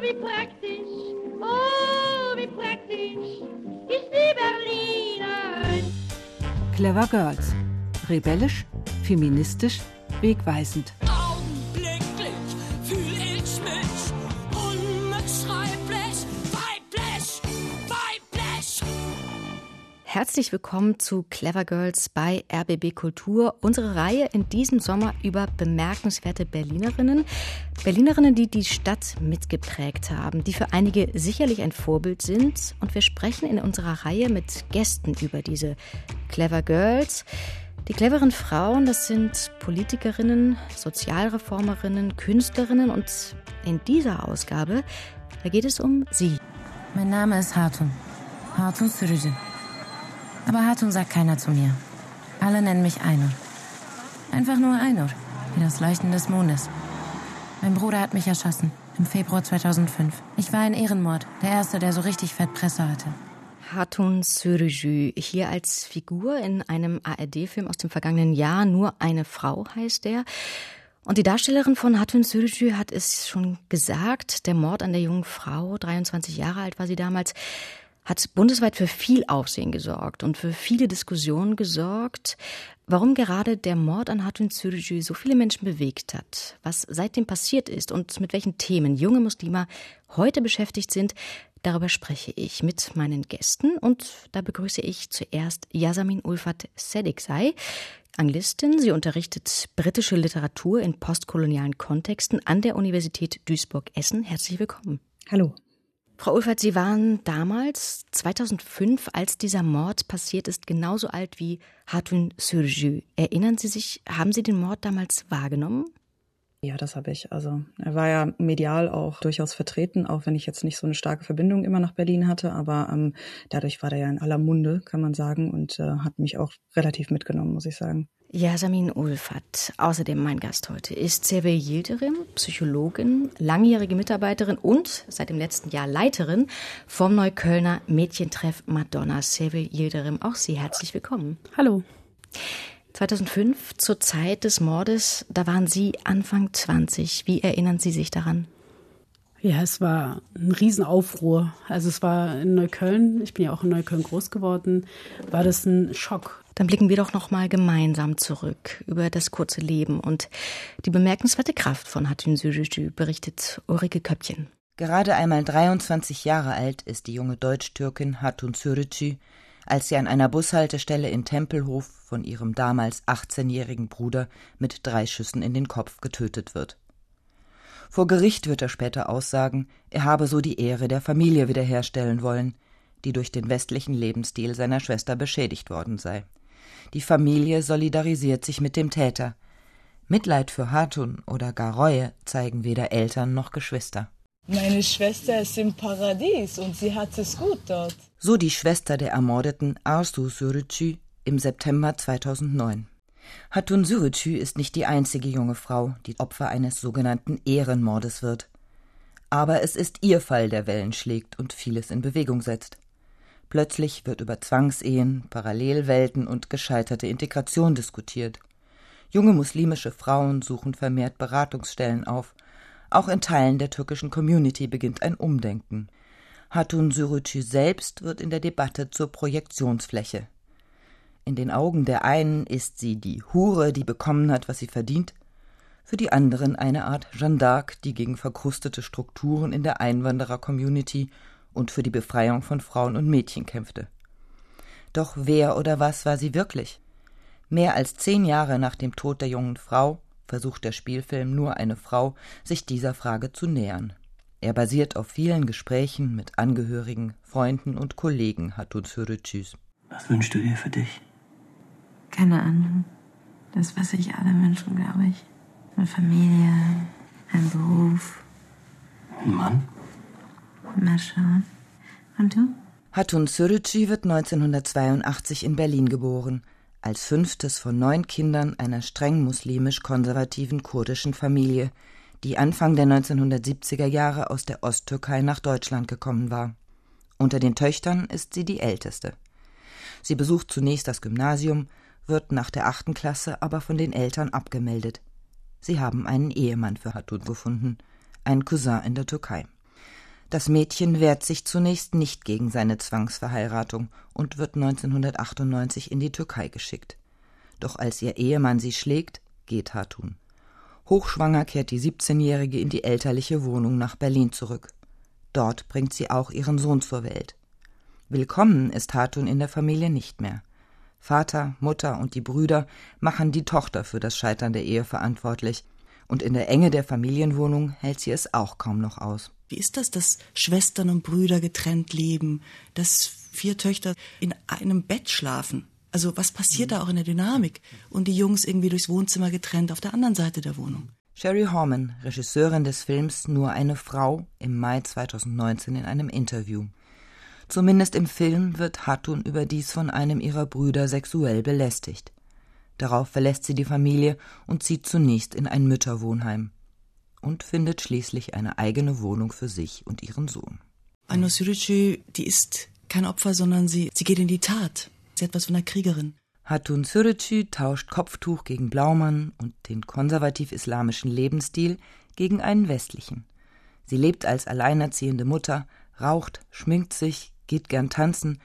wie praktisch, oh, wie praktisch ist die Berlinerin. Clever Girls. Rebellisch, feministisch, wegweisend. Herzlich willkommen zu Clever Girls bei RBB Kultur. Unsere Reihe in diesem Sommer über bemerkenswerte Berlinerinnen. Berlinerinnen, die die Stadt mitgeprägt haben, die für einige sicherlich ein Vorbild sind. Und wir sprechen in unserer Reihe mit Gästen über diese Clever Girls. Die cleveren Frauen, das sind Politikerinnen, Sozialreformerinnen, Künstlerinnen und in dieser Ausgabe, da geht es um sie. Mein Name ist Hatun. Hatun Sürücü. Aber Hatun sagt keiner zu mir. Alle nennen mich Einur. Einfach nur Einur, wie das Leuchten des Mondes. Mein Bruder hat mich erschossen, im Februar 2005. Ich war ein Ehrenmord, der erste, der so richtig Fettpresse hatte. Hatun Sürücü, hier als Figur in einem ARD-Film aus dem vergangenen Jahr. Nur eine Frau heißt der. Und die Darstellerin von Hatun Sürücü hat es schon gesagt, der Mord an der jungen Frau, 23 Jahre alt war sie damals, hat bundesweit für viel Aufsehen gesorgt und für viele Diskussionen gesorgt, warum gerade der Mord an Hatun Sürücü so viele Menschen bewegt hat, was seitdem passiert ist und mit welchen Themen junge Muslime heute beschäftigt sind, Darüber spreche ich mit meinen Gästen und da begrüße ich zuerst Yasamin Ulfat Sediksay, Anglistin. Sie unterrichtet britische Literatur in postkolonialen Kontexten an der Universität Duisburg-Essen. Herzlich willkommen. Hallo. Frau Ulfert, Sie waren damals, 2005, als dieser Mord passiert ist, genauso alt wie Hatun Sürjü. Erinnern Sie sich, haben Sie den Mord damals wahrgenommen? Ja, das habe ich. Also er war ja medial auch durchaus vertreten, auch wenn ich jetzt nicht so eine starke Verbindung immer nach Berlin hatte, aber ähm, dadurch war er ja in aller Munde, kann man sagen, und äh, hat mich auch relativ mitgenommen, muss ich sagen. Yasamin Ulfat, außerdem mein Gast heute, ist Sevil Yildirim, Psychologin, langjährige Mitarbeiterin und seit dem letzten Jahr Leiterin vom Neuköllner Mädchentreff Madonna. Sevil Yildirim, auch Sie herzlich willkommen. Hallo. 2005, zur Zeit des Mordes, da waren Sie Anfang 20. Wie erinnern Sie sich daran? Ja, es war ein Riesenaufruhr. Also es war in Neukölln, ich bin ja auch in Neukölln groß geworden, war das ein Schock. Dann blicken wir doch noch mal gemeinsam zurück über das kurze Leben und die bemerkenswerte Kraft von Hatun Sürücü, berichtet Ulrike Köppchen. Gerade einmal 23 Jahre alt ist die junge Deutsch-Türkin Hatun Sürücü, als sie an einer Bushaltestelle in Tempelhof von ihrem damals 18-jährigen Bruder mit drei Schüssen in den Kopf getötet wird. Vor Gericht wird er später aussagen, er habe so die Ehre der Familie wiederherstellen wollen, die durch den westlichen Lebensstil seiner Schwester beschädigt worden sei. Die Familie solidarisiert sich mit dem Täter. Mitleid für Hatun oder gar Reue zeigen weder Eltern noch Geschwister. Meine Schwester ist im Paradies und sie hat es gut dort. So die Schwester der ermordeten Arsu Sürücü im September 2009. Hatun Sürücü ist nicht die einzige junge Frau, die Opfer eines sogenannten Ehrenmordes wird. Aber es ist ihr Fall, der Wellen schlägt und vieles in Bewegung setzt. Plötzlich wird über Zwangsehen, Parallelwelten und gescheiterte Integration diskutiert. Junge muslimische Frauen suchen vermehrt Beratungsstellen auf. Auch in Teilen der türkischen Community beginnt ein Umdenken. Hatun Sürücü selbst wird in der Debatte zur Projektionsfläche. In den Augen der einen ist sie die Hure, die bekommen hat, was sie verdient, für die anderen eine Art Jeanne d'Arc, die gegen verkrustete Strukturen in der Einwanderer-Community und für die Befreiung von Frauen und Mädchen kämpfte. Doch wer oder was war sie wirklich? Mehr als zehn Jahre nach dem Tod der jungen Frau versucht der Spielfilm Nur eine Frau, sich dieser Frage zu nähern. Er basiert auf vielen Gesprächen mit Angehörigen, Freunden und Kollegen Hatun Sürücüs. Was wünschst du dir für dich? Keine Ahnung. Das, was sich alle wünschen, glaube ich. Eine Familie, ein Beruf. Ein Mann? Mal schauen. Und du? Hatun Sürücü wird 1982 in Berlin geboren, als fünftes von neun Kindern einer streng muslimisch-konservativen kurdischen Familie, die Anfang der 1970er Jahre aus der Osttürkei nach Deutschland gekommen war. Unter den Töchtern ist sie die älteste. Sie besucht zunächst das Gymnasium, wird nach der achten Klasse aber von den Eltern abgemeldet. Sie haben einen Ehemann für Hatun gefunden, einen Cousin in der Türkei. Das Mädchen wehrt sich zunächst nicht gegen seine Zwangsverheiratung und wird 1998 in die Türkei geschickt. Doch als ihr Ehemann sie schlägt, geht Hatun. Hochschwanger kehrt die 17-Jährige in die elterliche Wohnung nach Berlin zurück. Dort bringt sie auch ihren Sohn zur Welt. Willkommen ist Hatun in der Familie nicht mehr. Vater, Mutter und die Brüder machen die Tochter für das Scheitern der Ehe verantwortlich, und in der Enge der Familienwohnung hält sie es auch kaum noch aus. Wie ist das, dass Schwestern und Brüder getrennt leben, dass vier Töchter in einem Bett schlafen? Also was passiert da auch in der Dynamik? Und die Jungs irgendwie durchs Wohnzimmer getrennt auf der anderen Seite der Wohnung. Sherry Horman, Regisseurin des Films Nur eine Frau, im Mai 2019 in einem Interview. Zumindest im Film wird Hatun überdies von einem ihrer Brüder sexuell belästigt. Darauf verlässt sie die Familie und zieht zunächst in ein Mütterwohnheim und findet schließlich eine eigene Wohnung für sich und ihren Sohn. Aino Surici, die ist kein Opfer, sondern sie, sie geht in die Tat. Sie hat was von einer Kriegerin. Hatun Surici tauscht Kopftuch gegen Blaumann und den konservativ-islamischen Lebensstil gegen einen westlichen. Sie lebt als alleinerziehende Mutter, raucht, schminkt sich, geht gern tanzen,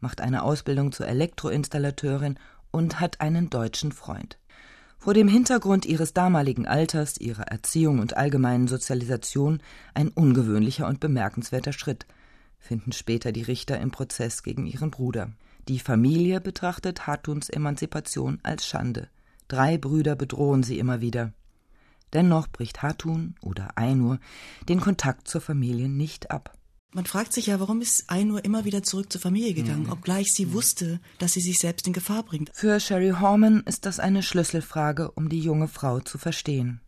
macht eine Ausbildung zur Elektroinstallateurin und hat einen deutschen Freund. Vor dem Hintergrund ihres damaligen Alters, ihrer Erziehung und allgemeinen Sozialisation ein ungewöhnlicher und bemerkenswerter Schritt, finden später die Richter im Prozess gegen ihren Bruder. Die Familie betrachtet Hatuns Emanzipation als Schande. Drei Brüder bedrohen sie immer wieder. Dennoch bricht Hatun oder Ainur den Kontakt zur Familie nicht ab. Man fragt sich ja, warum ist Ainur immer wieder zurück zur Familie gegangen, mhm. obgleich sie mhm. wusste, dass sie sich selbst in Gefahr bringt. Für Sherry Horman ist das eine Schlüsselfrage, um die junge Frau zu verstehen.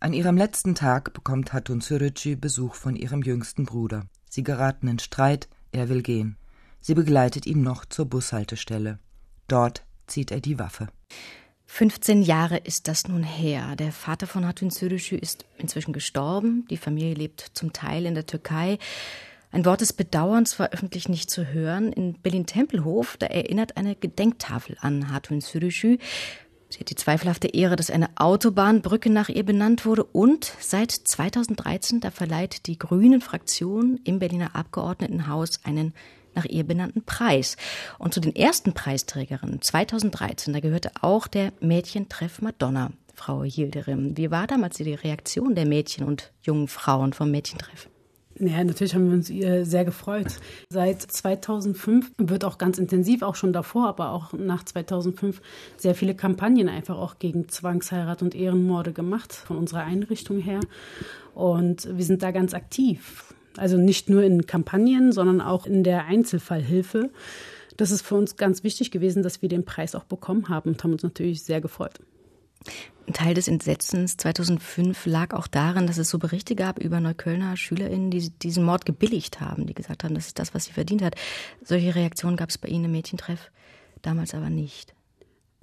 An ihrem letzten Tag bekommt Hatun Sürücü Besuch von ihrem jüngsten Bruder. Sie geraten in Streit, er will gehen. Sie begleitet ihn noch zur Bushaltestelle. Dort zieht er die Waffe. 15 Jahre ist das nun her. Der Vater von Hatun Sürücü ist inzwischen gestorben. Die Familie lebt zum Teil in der Türkei. Ein Wort des Bedauerns war öffentlich nicht zu hören. In Berlin-Tempelhof, da erinnert eine Gedenktafel an Hatun Sürücü. Sie hat die zweifelhafte Ehre, dass eine Autobahnbrücke nach ihr benannt wurde und seit 2013, da verleiht die Grünen Fraktion im Berliner Abgeordnetenhaus einen nach ihr benannten Preis. Und zu den ersten Preisträgerinnen 2013, da gehörte auch der Mädchentreff Madonna, Frau Hilderim. Wie war damals die Reaktion der Mädchen und jungen Frauen vom Mädchentreff? Ja, natürlich haben wir uns sehr gefreut. Seit 2005 wird auch ganz intensiv, auch schon davor, aber auch nach 2005 sehr viele Kampagnen einfach auch gegen Zwangsheirat und Ehrenmorde gemacht von unserer Einrichtung her. Und wir sind da ganz aktiv. Also nicht nur in Kampagnen, sondern auch in der Einzelfallhilfe. Das ist für uns ganz wichtig gewesen, dass wir den Preis auch bekommen haben und haben uns natürlich sehr gefreut. Ein Teil des Entsetzens 2005 lag auch darin, dass es so Berichte gab über Neuköllner SchülerInnen, die diesen Mord gebilligt haben, die gesagt haben, das ist das, was sie verdient hat. Solche Reaktionen gab es bei Ihnen im Mädchentreff damals aber nicht.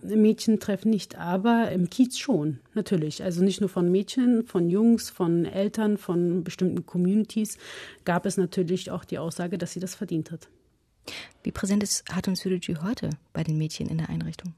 Im Mädchentreff nicht, aber im Kiez schon, natürlich. Also nicht nur von Mädchen, von Jungs, von Eltern, von bestimmten Communities gab es natürlich auch die Aussage, dass sie das verdient hat. Wie präsent ist Hatun Sürücü heute bei den Mädchen in der Einrichtung?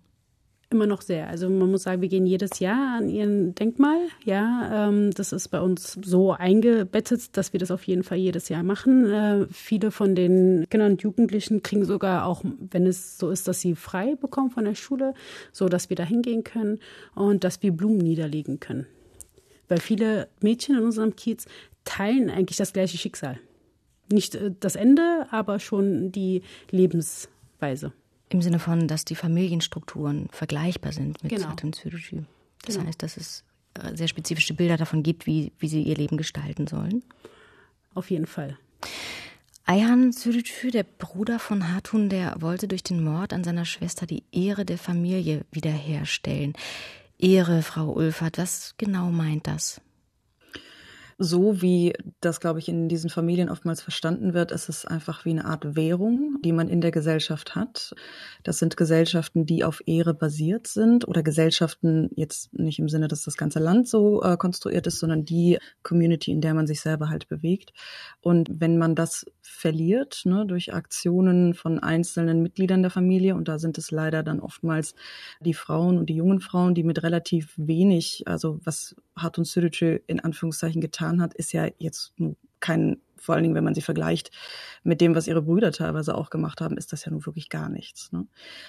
Immer noch sehr. Also man muss sagen, wir gehen jedes Jahr an ihren Denkmal. Ja, ähm, das ist bei uns so eingebettet, dass wir das auf jeden Fall jedes Jahr machen. Äh, viele von den Kindern und Jugendlichen kriegen sogar auch, wenn es so ist, dass sie frei bekommen von der Schule, so dass wir da hingehen können und dass wir Blumen niederlegen können. Weil viele Mädchen in unserem Kiez teilen eigentlich das gleiche Schicksal. Nicht äh, das Ende, aber schon die Lebensweise. Im Sinne von, dass die Familienstrukturen vergleichbar sind mit genau. Saturn Zürich. Das Genau. heißt, dass es äh, sehr spezifische Bilder davon gibt, wie, wie sie ihr Leben gestalten sollen. Auf jeden Fall. Ayhan Sürücü, der Bruder von Hatun, der wollte durch den Mord an seiner Schwester die Ehre der Familie wiederherstellen. Ehre, Frau Ulfert, was genau meint das? So wie das, glaube ich, in diesen Familien oftmals verstanden wird, ist es einfach wie eine Art Währung, die man in der Gesellschaft hat. Das sind Gesellschaften, die auf Ehre basiert sind oder Gesellschaften jetzt nicht im Sinne, dass das ganze Land so äh, konstruiert ist, sondern die Community, in der man sich selber halt bewegt. Und wenn man das verliert, ne, durch Aktionen von einzelnen Mitgliedern der Familie, und da sind es leider dann oftmals die Frauen und die jungen Frauen, die mit relativ wenig, also was Hatun Sürücü in Anführungszeichen getan hat, ist ja jetzt kein vor allen Dingen, wenn man sie vergleicht mit dem, was ihre Brüder teilweise auch gemacht haben, ist das ja nun wirklich gar nichts. Ne?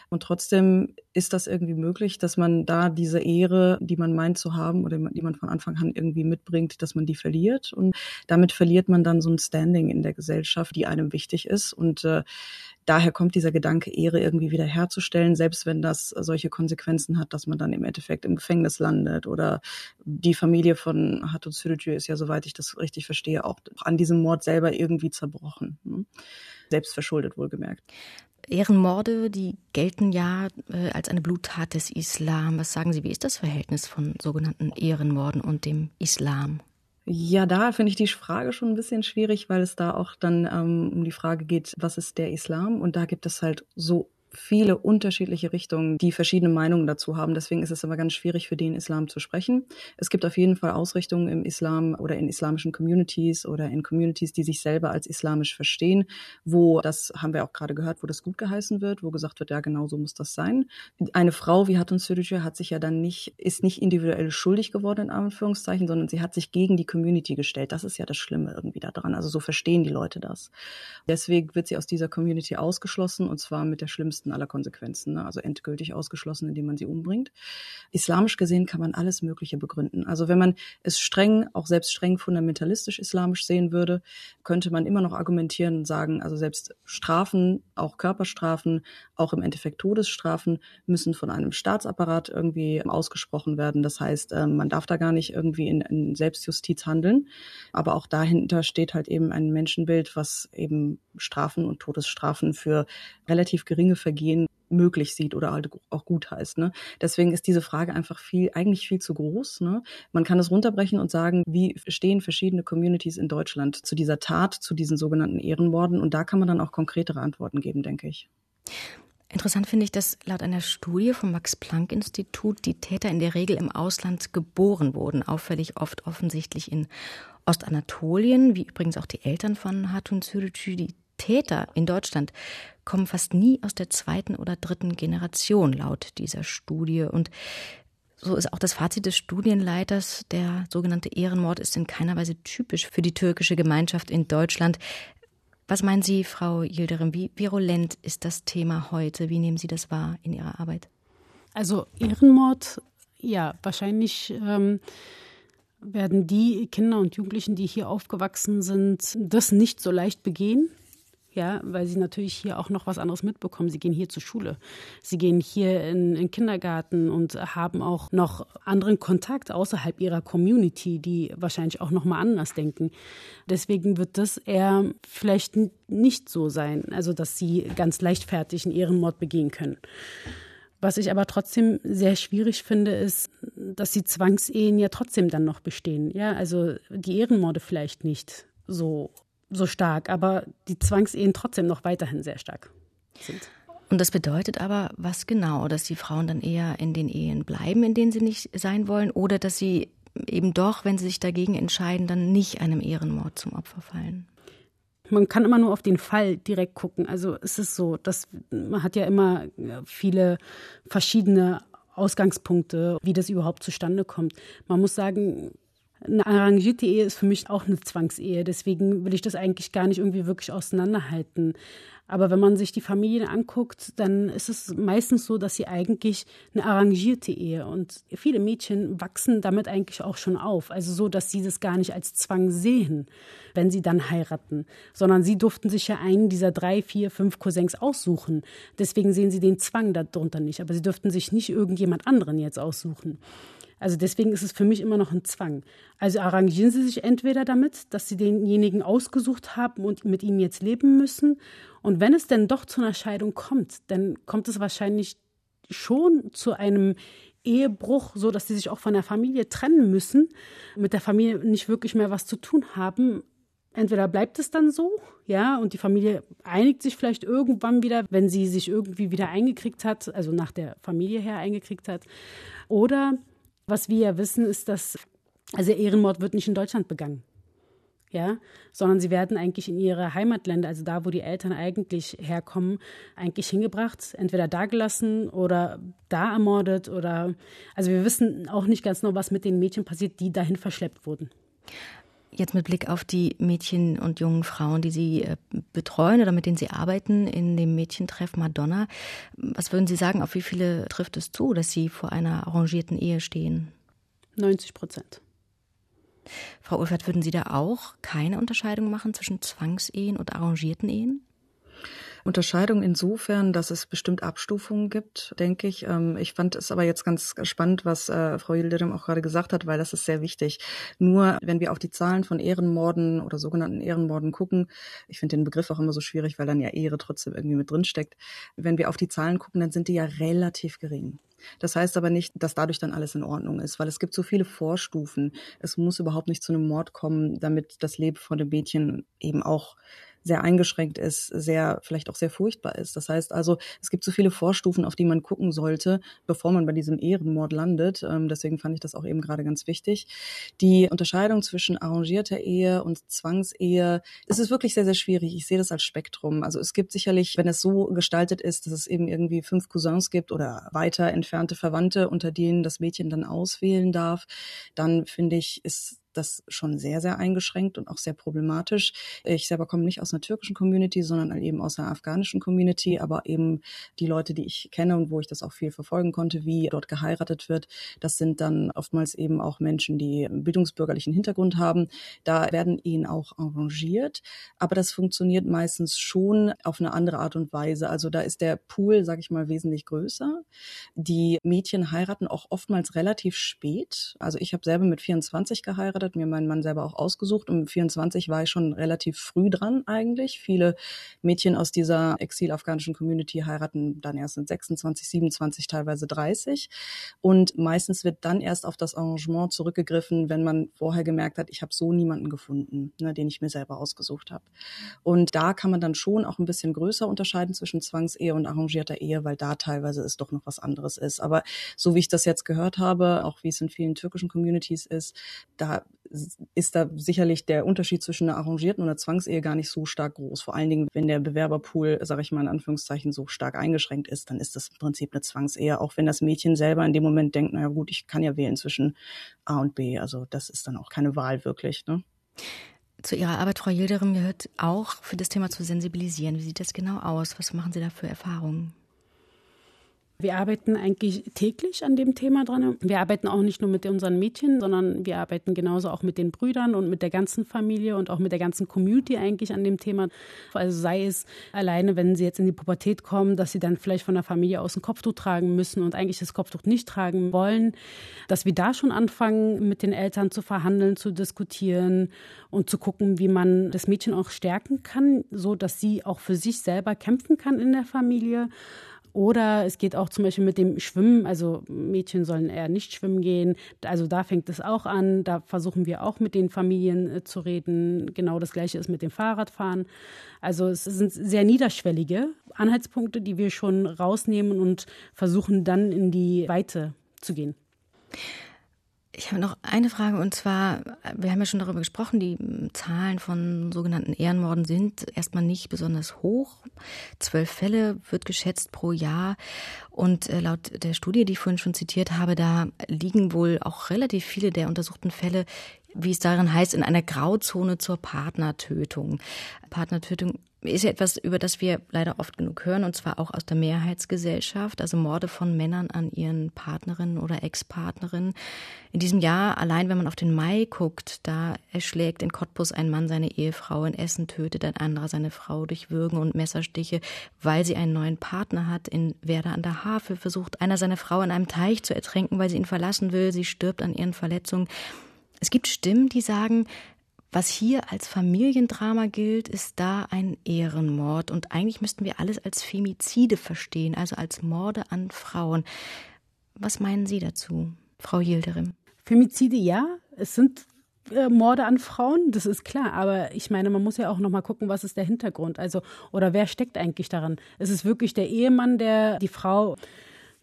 Und trotzdem ist das irgendwie möglich, dass man da diese Ehre, die man meint zu haben oder die man von Anfang an irgendwie mitbringt, dass man die verliert. Und damit verliert man dann so ein Standing in der Gesellschaft, die einem wichtig ist. Und äh, daher kommt dieser Gedanke, Ehre irgendwie wieder herzustellen, selbst wenn das solche Konsequenzen hat, dass man dann im Endeffekt im Gefängnis landet oder die Familie von Hatun Sürücü ist ja, soweit ich das richtig verstehe, auch an diesem Mord selber irgendwie zerbrochen. Ne? Selbst verschuldet wohlgemerkt. Ehrenmorde, die gelten ja äh, als eine Bluttat des Islam. Was sagen Sie, wie ist das Verhältnis von sogenannten Ehrenmorden und dem Islam? Ja, da finde ich die Frage schon ein bisschen schwierig, weil es da auch dann ähm, um die Frage geht, was ist der Islam? Und da gibt es halt so viele unterschiedliche Richtungen, die verschiedene Meinungen dazu haben. Deswegen ist es immer ganz schwierig für den Islam zu sprechen. Es gibt auf jeden Fall Ausrichtungen im Islam oder in islamischen Communities oder in Communities, die sich selber als islamisch verstehen, wo das haben wir auch gerade gehört, wo das gut geheißen wird, wo gesagt wird, ja genau so muss das sein. Eine Frau wie Hatun Sürücü hat sich ja dann nicht, ist nicht individuell schuldig geworden in Anführungszeichen, sondern sie hat sich gegen die Community gestellt. Das ist ja das Schlimme irgendwie daran. Also so verstehen die Leute das. Deswegen wird sie aus dieser Community ausgeschlossen und zwar mit der schlimmsten schlimmsten aller Konsequenzen, ne? also endgültig ausgeschlossen, indem man sie umbringt. Islamisch gesehen kann man alles Mögliche begründen. Also wenn man es streng, auch selbst streng fundamentalistisch islamisch sehen würde, könnte man immer noch argumentieren und sagen, also selbst Strafen, auch Körperstrafen, auch im Endeffekt Todesstrafen, müssen von einem Staatsapparat irgendwie ausgesprochen werden. Das heißt, ähm, man darf da gar nicht irgendwie in, in Selbstjustiz handeln. Aber auch dahinter steht halt eben ein Menschenbild, was eben Strafen und Todesstrafen für relativ geringe Vergehen möglich sieht oder halt auch gut heißt. Ne? Deswegen ist diese Frage einfach viel, eigentlich viel zu groß. Ne? Man kann es runterbrechen und sagen, wie stehen verschiedene Communities in Deutschland zu dieser Tat, zu diesen sogenannten Ehrenmorden und da kann man dann auch konkretere Antworten geben, denke ich. Interessant finde ich, dass laut einer Studie vom Max-Planck-Institut die Täter in der Regel im Ausland geboren wurden, auffällig oft offensichtlich in Ostanatolien, wie übrigens auch die Eltern von Hatun Sürücü, die Täter in Deutschland kommen fast nie aus der zweiten oder dritten Generation laut dieser Studie. Und so ist auch das Fazit des Studienleiters. Der sogenannte Ehrenmord ist in keiner Weise typisch für die türkische Gemeinschaft in Deutschland. Was meinen Sie, Frau Yildirim, wie virulent ist das Thema heute? Wie nehmen Sie das wahr in Ihrer Arbeit? Also Ehrenmord, ja, wahrscheinlich ähm, werden die Kinder und Jugendlichen, die hier aufgewachsen sind, das nicht so leicht begehen ja, weil sie natürlich hier auch noch was anderes mitbekommen. Sie gehen hier zur Schule, sie gehen hier in, in Kindergarten und haben auch noch anderen Kontakt außerhalb ihrer Community, die wahrscheinlich auch noch mal anders denken. Deswegen wird das eher vielleicht nicht so sein, also dass sie ganz leichtfertig einen Ehrenmord begehen können. Was ich aber trotzdem sehr schwierig finde, ist, dass die Zwangsehen ja trotzdem dann noch bestehen. Ja, also die Ehrenmorde vielleicht nicht so so stark, aber die Zwangsehen trotzdem noch weiterhin sehr stark sind. Und das bedeutet aber, was genau? Dass die Frauen dann eher in den Ehen bleiben, in denen sie nicht sein wollen, oder dass sie eben doch, wenn sie sich dagegen entscheiden, dann nicht einem Ehrenmord zum Opfer fallen? Man kann immer nur auf den Fall direkt gucken. Also es ist so, dass man hat ja immer viele verschiedene Ausgangspunkte, wie das überhaupt zustande kommt. Man muss sagen, eine arrangierte Ehe ist für mich auch eine Zwangsehe. Deswegen will ich das eigentlich gar nicht irgendwie wirklich auseinanderhalten. Aber wenn man sich die Familien anguckt, dann ist es meistens so, dass sie eigentlich eine arrangierte Ehe und viele Mädchen wachsen damit eigentlich auch schon auf. Also so, dass sie das gar nicht als Zwang sehen, wenn sie dann heiraten, sondern sie durften sich ja einen dieser drei, vier, fünf Cousins aussuchen. Deswegen sehen sie den Zwang darunter nicht. Aber sie dürften sich nicht irgendjemand anderen jetzt aussuchen. Also deswegen ist es für mich immer noch ein Zwang. Also arrangieren Sie sich entweder damit, dass Sie denjenigen ausgesucht haben und mit ihm jetzt leben müssen. Und wenn es denn doch zu einer Scheidung kommt, dann kommt es wahrscheinlich schon zu einem Ehebruch, so dass sie sich auch von der Familie trennen müssen, mit der Familie nicht wirklich mehr was zu tun haben. Entweder bleibt es dann so, ja, und die Familie einigt sich vielleicht irgendwann wieder, wenn sie sich irgendwie wieder eingekriegt hat, also nach der Familie her eingekriegt hat, oder was wir ja wissen, ist, dass also Ehrenmord wird nicht in Deutschland begangen. Ja, sondern sie werden eigentlich in ihre Heimatländer, also da, wo die Eltern eigentlich herkommen, eigentlich hingebracht, entweder da gelassen oder da ermordet oder, also wir wissen auch nicht ganz genau, was mit den Mädchen passiert, die dahin verschleppt wurden. Jetzt mit Blick auf die Mädchen und jungen Frauen, die Sie äh, betreuen oder mit denen Sie arbeiten in dem Mädchentreff Madonna. Was würden Sie sagen, auf wie viele trifft es zu, dass Sie vor einer arrangierten Ehe stehen? 90 Prozent. Frau Ulfert, würden Sie da auch keine Unterscheidung machen zwischen Zwangsehen und arrangierten Ehen? Unterscheidung insofern, dass es bestimmt Abstufungen gibt, denke ich. Ähm, ich fand es aber jetzt ganz spannend, was äh, Frau Yildirim auch gerade gesagt hat, weil das ist sehr wichtig. Nur wenn wir auf die Zahlen von Ehrenmorden oder sogenannten Ehrenmorden gucken, ich finde den Begriff auch immer so schwierig, weil dann ja Ehre trotzdem irgendwie mit drin steckt. Wenn wir auf die Zahlen gucken, dann sind die ja relativ gering. Das heißt aber nicht, dass dadurch dann alles in Ordnung ist, weil es gibt so viele Vorstufen. Es muss überhaupt nicht zu einem Mord kommen, damit das Leben von dem Mädchen eben auch sehr eingeschränkt ist, sehr, vielleicht auch sehr furchtbar ist. Das heißt also, es gibt so viele Vorstufen, auf die man gucken sollte, bevor man bei diesem Ehrenmord landet. Ähm, deswegen fand ich das auch eben gerade ganz wichtig. Die Unterscheidung zwischen arrangierter Ehe und Zwangsehe, es ist wirklich sehr, sehr schwierig. Ich sehe das als Spektrum. Also es gibt sicherlich, wenn es so gestaltet ist, dass es eben irgendwie fünf Cousins gibt oder weiter entfernte Verwandte, unter denen das Mädchen dann auswählen darf, dann finde ich, ist das schon sehr, sehr eingeschränkt und auch sehr problematisch. Ich selber komme nicht aus einer türkischen Community, sondern eben aus einer afghanischen Community, aber eben die Leute, die ich kenne und wo ich das auch viel verfolgen konnte, wie dort geheiratet wird, das sind dann oftmals eben auch Menschen, die bildungsbürgerlichen Hintergrund haben. Da werden ihnen auch arrangiert, aber das funktioniert meistens schon auf eine andere Art und Weise. Also da ist der Pool, sage ich mal, wesentlich größer. Die Mädchen heiraten auch oftmals relativ spät. Also ich habe selber mit 24 geheiratet geheiratet, mir meinen Mann selber auch ausgesucht. Um 24 war ich schon relativ früh dran eigentlich. Viele Mädchen aus dieser exil-afghanischen Community heiraten dann erst in 26, 27, teilweise 30. Und meistens wird dann erst auf das Arrangement zurückgegriffen, wenn man vorher gemerkt hat, ich habe so niemanden gefunden, ne, den ich mir selber ausgesucht habe. Und da kann man dann schon auch ein bisschen größer unterscheiden zwischen Zwangsehe und arrangierter Ehe, weil da teilweise es doch noch was anderes ist. Aber so wie ich das jetzt gehört habe, auch wie es in vielen türkischen Communities ist, da ist da sicherlich der Unterschied zwischen einer arrangierten und einer Zwangsehe gar nicht so stark groß. Vor allen Dingen, wenn der Bewerberpool, sage ich mal in Anführungszeichen, so stark eingeschränkt ist, dann ist das im Prinzip eine Zwangsehe, auch wenn das Mädchen selber in dem Moment denkt, naja gut, ich kann ja wählen zwischen A und B. Also das ist dann auch keine Wahl wirklich. Ne? Zu Ihrer Arbeit, Frau Yildirim, gehört auch für das Thema zu sensibilisieren. Wie sieht das genau aus? Was machen Sie da für Erfahrungen? Wir arbeiten eigentlich täglich an dem Thema dran. Wir arbeiten auch nicht nur mit unseren Mädchen, sondern wir arbeiten genauso auch mit den Brüdern und mit der ganzen Familie und auch mit der ganzen Community eigentlich an dem Thema. Also sei es alleine, wenn sie jetzt in die Pubertät kommen, dass sie dann vielleicht von der Familie aus ein Kopftuch tragen müssen und eigentlich das Kopftuch nicht tragen wollen, dass wir da schon anfangen, mit den Eltern zu verhandeln, zu diskutieren und zu gucken, wie man das Mädchen auch stärken kann, so dass sie auch für sich selber kämpfen kann in der Familie oder es geht auch zum Beispiel mit dem Schwimmen, also Mädchen sollen eher nicht schwimmen gehen. Also da fängt es auch an. Da versuchen wir auch mit den Familien äh, zu reden. Genau das Gleiche ist mit dem Fahrradfahren. Also es sind sehr niederschwellige Anhaltspunkte, die wir schon rausnehmen und versuchen dann in die Weite zu gehen. Ich habe noch eine Frage und zwar, wir haben ja schon darüber gesprochen, die Zahlen von sogenannten Ehrenmorden sind erstmal nicht besonders hoch. Zwölf Fälle wird geschätzt pro Jahr und äh, laut der Studie, die ich vorhin schon zitiert habe, da liegen wohl auch relativ viele der untersuchten Fälle wie es darin heißt, in einer Grauzone zur Partnertötung. Partnertötung ist ja etwas, über das wir leider oft genug hören, und zwar auch aus der Mehrheitsgesellschaft, also Morde von Männern an ihren Partnerinnen oder Ex-Partnerinnen. In diesem Jahr, allein wenn man auf den Mai guckt, da erschlägt in Cottbus ein Mann seine Ehefrau, in Essen tötet ein anderer seine Frau durch Würgen und Messerstiche, weil sie einen neuen Partner hat. In Werder an der Havel versucht einer seine Frau in einem Teich zu ertränken, weil sie ihn verlassen will. Sie stirbt an ihren Verletzungen. Es gibt Stimmen, die sagen, was hier als Familiendrama gilt, ist da ein Ehrenmord. Und eigentlich müssten wir alles als Femizide verstehen, also als Morde an Frauen. Was meinen Sie dazu, Frau Yildirim? Femizide ja, es sind äh, Morde an Frauen, das ist klar. Aber ich meine, man muss ja auch noch mal gucken, was ist der Hintergrund? Also, oder wer steckt eigentlich daran? Ist es wirklich der Ehemann, der die Frau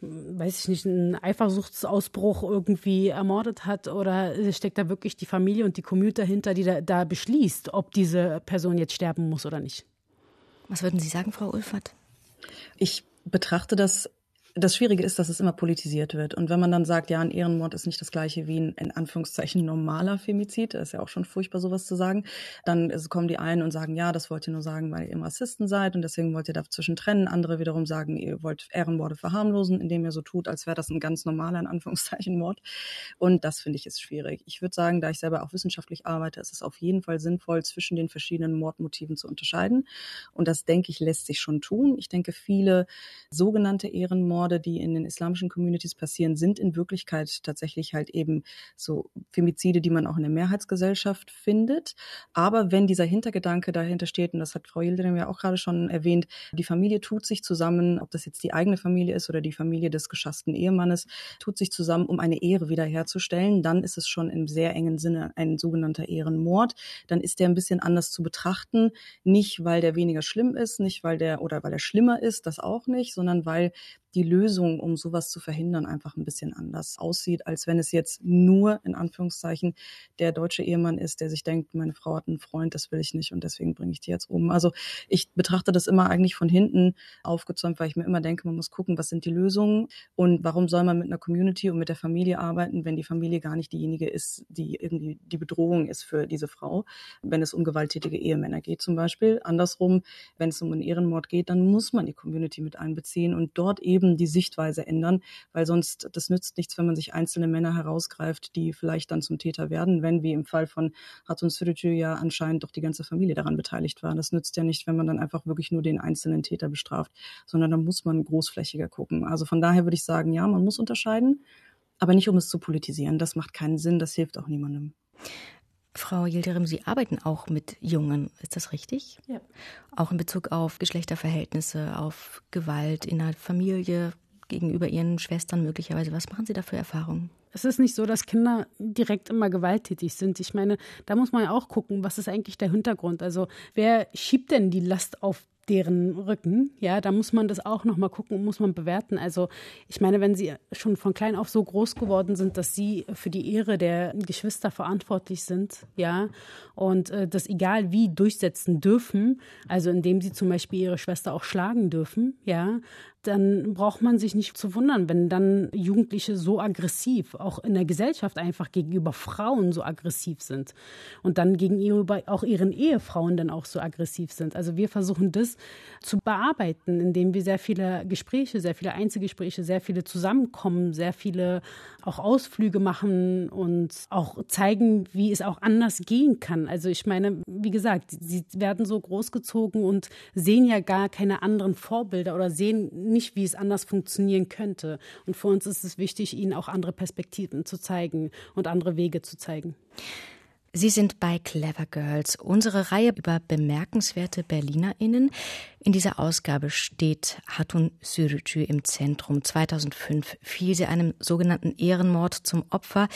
weiß ich nicht, einen Eifersuchtsausbruch irgendwie ermordet hat oder steckt da wirklich die Familie und die Community dahinter, die da, da beschließt, ob diese Person jetzt sterben muss oder nicht? Was würden Sie sagen, Frau Ulfert? Ich betrachte das Das Schwierige ist, dass es immer politisiert wird. Und wenn man dann sagt, ja, ein Ehrenmord ist nicht das gleiche wie ein in Anführungszeichen normaler Femizid, das ist ja auch schon furchtbar, sowas zu sagen, dann kommen die einen und sagen, ja, das wollt ihr nur sagen, weil ihr eben Rassisten seid und deswegen wollt ihr dazwischen trennen. Andere wiederum sagen, ihr wollt Ehrenmorde verharmlosen, indem ihr so tut, als wäre das ein ganz normaler, in Anführungszeichen, Mord. Und das finde ich ist schwierig. Ich würde sagen, da ich selber auch wissenschaftlich arbeite, ist es auf jeden Fall sinnvoll, zwischen den verschiedenen Mordmotiven zu unterscheiden. Und das, denke ich, lässt sich schon tun. Ich denke, viele sogenannte Ehrenmorde Morde, die in den islamischen Communities passieren, sind in Wirklichkeit tatsächlich halt eben so Femizide, die man auch in der Mehrheitsgesellschaft findet. Aber wenn dieser Hintergedanke dahinter steht, und das hat Frau Yildirim ja auch gerade schon erwähnt, die Familie tut sich zusammen, ob das jetzt die eigene Familie ist oder die Familie des geschassten Ehemannes, tut sich zusammen, um eine Ehre wiederherzustellen, dann ist es schon im sehr engen Sinne ein sogenannter Ehrenmord. Dann ist der ein bisschen anders zu betrachten. Nicht, weil der weniger schlimm ist, nicht weil der oder weil er schlimmer ist, das auch nicht, sondern weil die Lösung, um sowas zu verhindern, einfach ein bisschen anders aussieht, als wenn es jetzt nur in Anführungszeichen der deutsche Ehemann ist, der sich denkt, meine Frau hat einen Freund, das will ich nicht und deswegen bringe ich die jetzt um. Also ich betrachte das immer eigentlich von hinten aufgezäumt, weil ich mir immer denke, man muss gucken, was sind die Lösungen und warum soll man mit einer Community und mit der Familie arbeiten, wenn die Familie gar nicht diejenige ist, die irgendwie die Bedrohung ist für diese Frau, wenn es um gewalttätige Ehemänner geht zum Beispiel. Andersrum, wenn es um einen Ehrenmord geht, dann muss man die Community mit einbeziehen und dort eben eben die Sichtweise ändern, weil sonst das nützt nichts, wenn man sich einzelne Männer herausgreift, die vielleicht dann zum Täter werden, wenn wie im Fall von Hatun Sürücü ja anscheinend doch die ganze Familie daran beteiligt war. Das nützt ja nicht, wenn man dann einfach wirklich nur den einzelnen Täter bestraft, sondern da muss man großflächiger gucken. Also von daher würde ich sagen, ja, man muss unterscheiden, aber nicht um es zu politisieren. Das macht keinen Sinn, das hilft auch niemandem. Frau Yildirim, Sie arbeiten auch mit Jungen, ist das richtig? Ja. Auch in Bezug auf Geschlechterverhältnisse, auf Gewalt in der Familie gegenüber Ihren Schwestern möglicherweise. Was machen Sie da für Erfahrungen? Es ist nicht so, dass Kinder direkt immer gewalttätig sind. Ich meine, da muss man ja auch gucken, was ist eigentlich der Hintergrund? Also wer schiebt denn die Last auf deren Rücken. Ja, da muss man das auch nochmal gucken und muss man bewerten. Also ich meine, wenn sie schon von klein auf so groß geworden sind, dass sie für die Ehre der Geschwister verantwortlich sind, ja, und äh, das egal wie durchsetzen dürfen, also indem sie zum Beispiel ihre Schwester auch schlagen dürfen, ja, dann braucht man sich nicht zu wundern, wenn dann Jugendliche so aggressiv, auch in der Gesellschaft einfach gegenüber Frauen so aggressiv sind und dann gegenüber auch ihren Ehefrauen dann auch so aggressiv sind. Also wir versuchen das zu bearbeiten, indem wir sehr viele Gespräche, sehr viele Einzelgespräche, sehr viele Zusammenkommen, sehr viele auch Ausflüge machen und auch zeigen, wie es auch anders gehen kann. Also ich meine, wie gesagt, sie werden so großgezogen und sehen ja gar keine anderen Vorbilder oder sehen nicht, wie es anders funktionieren könnte. Und für uns ist es wichtig, ihnen auch andere Perspektiven zu zeigen und andere Wege zu zeigen. Sie sind bei Clever Girls, unsere Reihe über bemerkenswerte BerlinerInnen. In dieser Ausgabe steht Hatun Sürücü im Zentrum. 2005 fiel sie einem sogenannten Ehrenmord zum Opfer.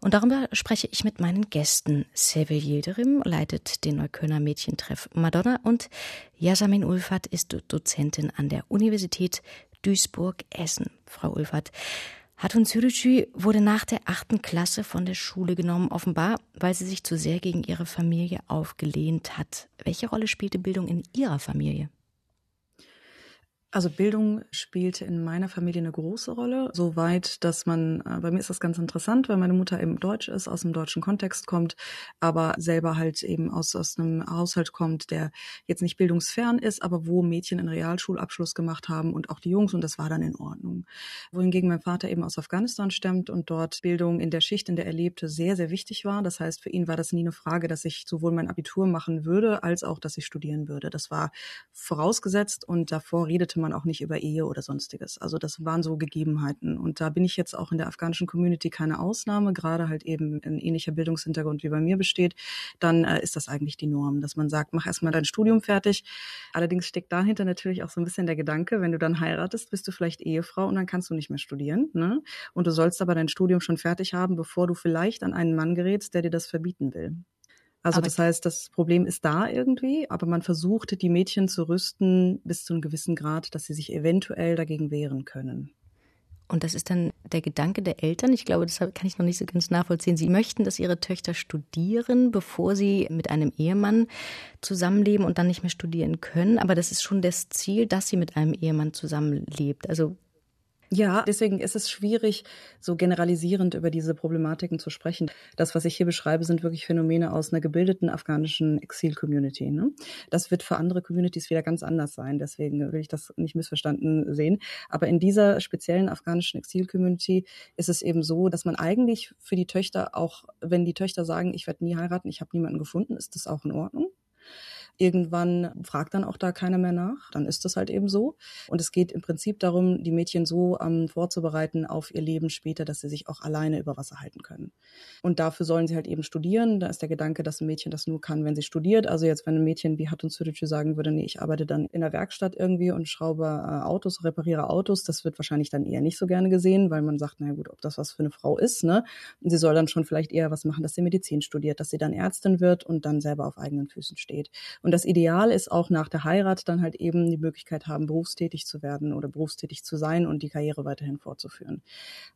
Und darüber spreche ich mit meinen Gästen. Sevil Yildirim leitet den Neuköllner Mädchentreff Madonna und Yasamin Ulfat ist Dozentin an der Universität Duisburg-Essen. Frau Ulfat, Hatun Sürücü wurde nach der achten Klasse von der Schule genommen, offenbar, weil sie sich zu sehr gegen ihre Familie aufgelehnt hat. Welche Rolle spielte Bildung in Ihrer Familie? Also Bildung spielte in meiner Familie eine große Rolle, soweit, dass man, äh, bei mir ist das ganz interessant, weil meine Mutter eben deutsch ist, aus dem deutschen Kontext kommt, aber selber halt eben aus, aus einem Haushalt kommt, der jetzt nicht bildungsfern ist, aber wo Mädchen einen Realschulabschluss gemacht haben und auch die Jungs und das war dann in Ordnung. Wohingegen mein Vater eben aus Afghanistan stammt und dort Bildung in der Schicht, in der er lebte, sehr, sehr wichtig war. Das heißt, für ihn war das nie eine Frage, dass ich sowohl mein Abitur machen würde, als auch, dass ich studieren würde. Das war vorausgesetzt und davor redete man man auch nicht über Ehe oder sonstiges. Also das waren so Gegebenheiten. Und da bin ich jetzt auch in der afghanischen Community keine Ausnahme, gerade halt eben ein ähnlicher Bildungshintergrund wie bei mir besteht, dann äh, ist das eigentlich die Norm, dass man sagt, mach erstmal dein Studium fertig. Allerdings steckt dahinter natürlich auch so ein bisschen der Gedanke, wenn du dann heiratest, bist du vielleicht Ehefrau und dann kannst du nicht mehr studieren. Ne? Und du sollst aber dein Studium schon fertig haben, bevor du vielleicht an einen Mann gerätst, der dir das verbieten will. Also aber das heißt, das Problem ist da irgendwie, aber man versucht, die Mädchen zu rüsten bis zu einem gewissen Grad, dass sie sich eventuell dagegen wehren können. Und das ist dann der Gedanke der Eltern. Ich glaube, das kann ich noch nicht so ganz nachvollziehen. Sie möchten, dass ihre Töchter studieren, bevor sie mit einem Ehemann zusammenleben und dann nicht mehr studieren können. Aber das ist schon das Ziel, dass sie mit einem Ehemann zusammenlebt. Also Ja, deswegen ist es schwierig, so generalisierend über diese Problematiken zu sprechen. Das, was ich hier beschreibe, sind wirklich Phänomene aus einer gebildeten afghanischen Exil-Community. Ne? Das wird für andere Communities wieder ganz anders sein. Deswegen will ich das nicht missverstanden sehen. Aber in dieser speziellen afghanischen Exil-Community ist es eben so, dass man eigentlich für die Töchter auch, wenn die Töchter sagen, ich werde nie heiraten, ich habe niemanden gefunden, ist das auch in Ordnung. Irgendwann fragt dann auch da keiner mehr nach. Dann ist das halt eben so. Und es geht im Prinzip darum, die Mädchen so ähm, vorzubereiten auf ihr Leben später, dass sie sich auch alleine über Wasser halten können. Und dafür sollen sie halt eben studieren. Da ist der Gedanke, dass ein Mädchen das nur kann, wenn sie studiert. Also jetzt, wenn ein Mädchen wie Hatun Sürücü sagen würde, nee, ich arbeite dann in der Werkstatt irgendwie und schraube äh, Autos, repariere Autos, das wird wahrscheinlich dann eher nicht so gerne gesehen, weil man sagt, na gut, ob das was für eine Frau ist, ne? Und sie soll dann schon vielleicht eher was machen, dass sie Medizin studiert, dass sie dann Ärztin wird und dann selber auf eigenen Füßen steht. Und das Ideal ist auch nach der Heirat dann halt eben die Möglichkeit haben, berufstätig zu werden oder berufstätig zu sein und die Karriere weiterhin fortzuführen.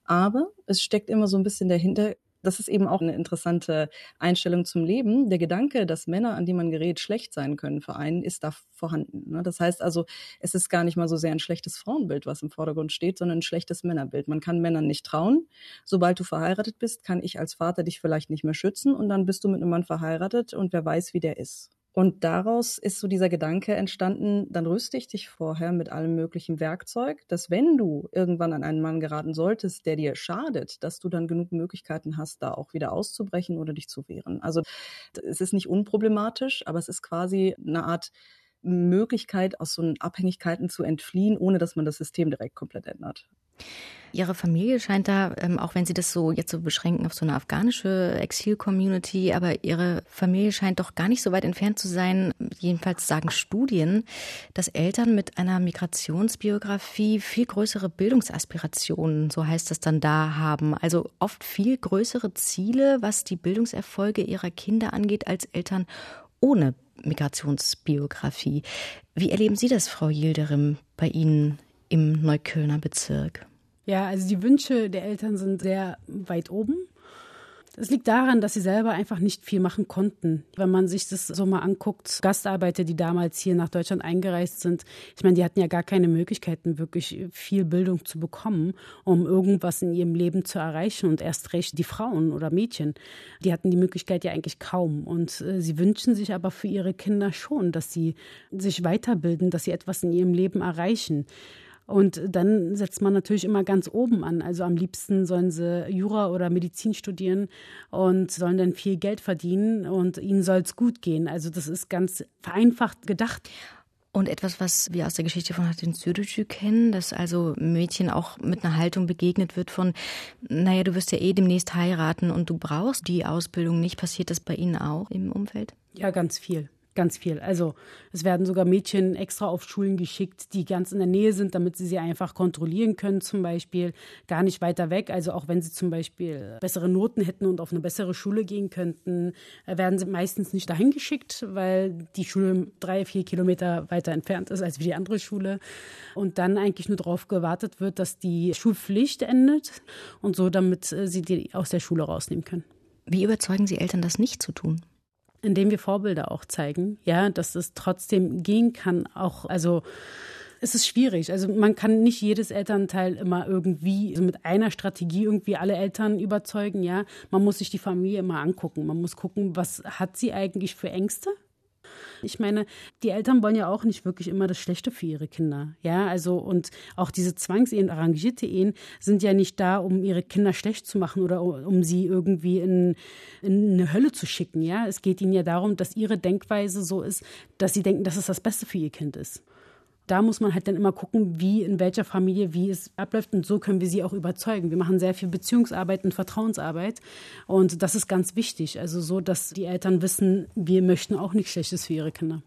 Aber es steckt immer so ein bisschen dahinter, das ist eben auch eine interessante Einstellung zum Leben. Der Gedanke, dass Männer, an die man gerät, schlecht sein können für einen, ist da vorhanden. Ne? Das heißt also, es ist gar nicht mal so sehr ein schlechtes Frauenbild, was im Vordergrund steht, sondern ein schlechtes Männerbild. Man kann Männern nicht trauen. Sobald du verheiratet bist, kann ich als Vater dich vielleicht nicht mehr schützen und dann bist du mit einem Mann verheiratet und wer weiß, wie der ist. Und daraus ist so dieser Gedanke entstanden, dann rüste ich dich vorher mit allem möglichen Werkzeug, dass wenn du irgendwann an einen Mann geraten solltest, der dir schadet, dass du dann genug Möglichkeiten hast, da auch wieder auszubrechen oder dich zu wehren. Also es ist nicht unproblematisch, aber es ist quasi eine Art Möglichkeit, aus so Abhängigkeiten zu entfliehen, ohne dass man das System direkt komplett ändert. Ihre Familie scheint da, ähm, auch wenn Sie das so jetzt so beschränken auf so eine afghanische Exil-Community, aber Ihre Familie scheint doch gar nicht so weit entfernt zu sein. Jedenfalls sagen Studien, dass Eltern mit einer Migrationsbiografie viel größere Bildungsaspirationen, so heißt das dann da, haben. Also oft viel größere Ziele, was die Bildungserfolge ihrer Kinder angeht, als Eltern ohne Migrationsbiografie. Wie erleben Sie das, Frau Yildirim, bei Ihnen im Neuköllner Bezirk? Ja, also die Wünsche der Eltern sind sehr weit oben. Es liegt daran, dass sie selber einfach nicht viel machen konnten. Wenn man sich das so mal anguckt, Gastarbeiter, die damals hier nach Deutschland eingereist sind, ich meine, die hatten ja gar keine Möglichkeiten, wirklich viel Bildung zu bekommen, um irgendwas in ihrem Leben zu erreichen. Und erst recht die Frauen oder Mädchen, die hatten die Möglichkeit ja eigentlich kaum. Und äh, sie wünschen sich aber für ihre Kinder schon, dass sie sich weiterbilden, dass sie etwas in ihrem Leben erreichen. Und dann setzt man natürlich immer ganz oben an. Also am liebsten sollen sie Jura oder Medizin studieren und sollen dann viel Geld verdienen und ihnen soll es gut gehen. Also das ist ganz vereinfacht gedacht. Und etwas, was wir aus der Geschichte von Hatin Sürücü kennen, dass also Mädchen auch mit einer Haltung begegnet wird von, naja, du wirst ja eh demnächst heiraten und du brauchst die Ausbildung nicht. Passiert das bei Ihnen auch im Umfeld? Ja, ganz viel. Ganz viel. Also es werden sogar Mädchen extra auf Schulen geschickt, die ganz in der Nähe sind, damit sie sie einfach kontrollieren können, zum Beispiel gar nicht weiter weg. Also auch wenn sie zum Beispiel bessere Noten hätten und auf eine bessere Schule gehen könnten, äh, werden sie meistens nicht dahin geschickt, weil die Schule drei, vier Kilometer weiter entfernt ist als wie die andere Schule. Und dann eigentlich nur darauf gewartet wird, dass die Schulpflicht endet und so, damit äh, sie die aus der Schule rausnehmen können. Wie überzeugen Sie Eltern, das nicht zu tun? Indem wir Vorbilder auch zeigen, ja, dass es trotzdem gehen kann, auch, also, es ist schwierig. Also man kann nicht jedes Elternteil immer irgendwie also mit einer Strategie irgendwie alle Eltern überzeugen. Ja, man muss sich die Familie immer angucken. Man muss gucken, was hat sie eigentlich für Ängste? Ich meine, die Eltern wollen ja auch nicht wirklich immer das Schlechte für ihre Kinder. Ja, also und auch diese Zwangsehen, arrangierte Ehen sind ja nicht da, um ihre Kinder schlecht zu machen oder um sie irgendwie in, in eine Hölle zu schicken. Ja, es geht ihnen ja darum, dass ihre Denkweise so ist, dass sie denken, dass es das Beste für ihr Kind ist da muss man halt dann immer gucken, wie in welcher Familie, wie es abläuft. Und so können wir sie auch überzeugen. Wir machen sehr viel Beziehungsarbeit und Vertrauensarbeit. Und das ist ganz wichtig. Also so, dass die Eltern wissen, wir möchten auch nichts Schlechtes für ihre Kinder.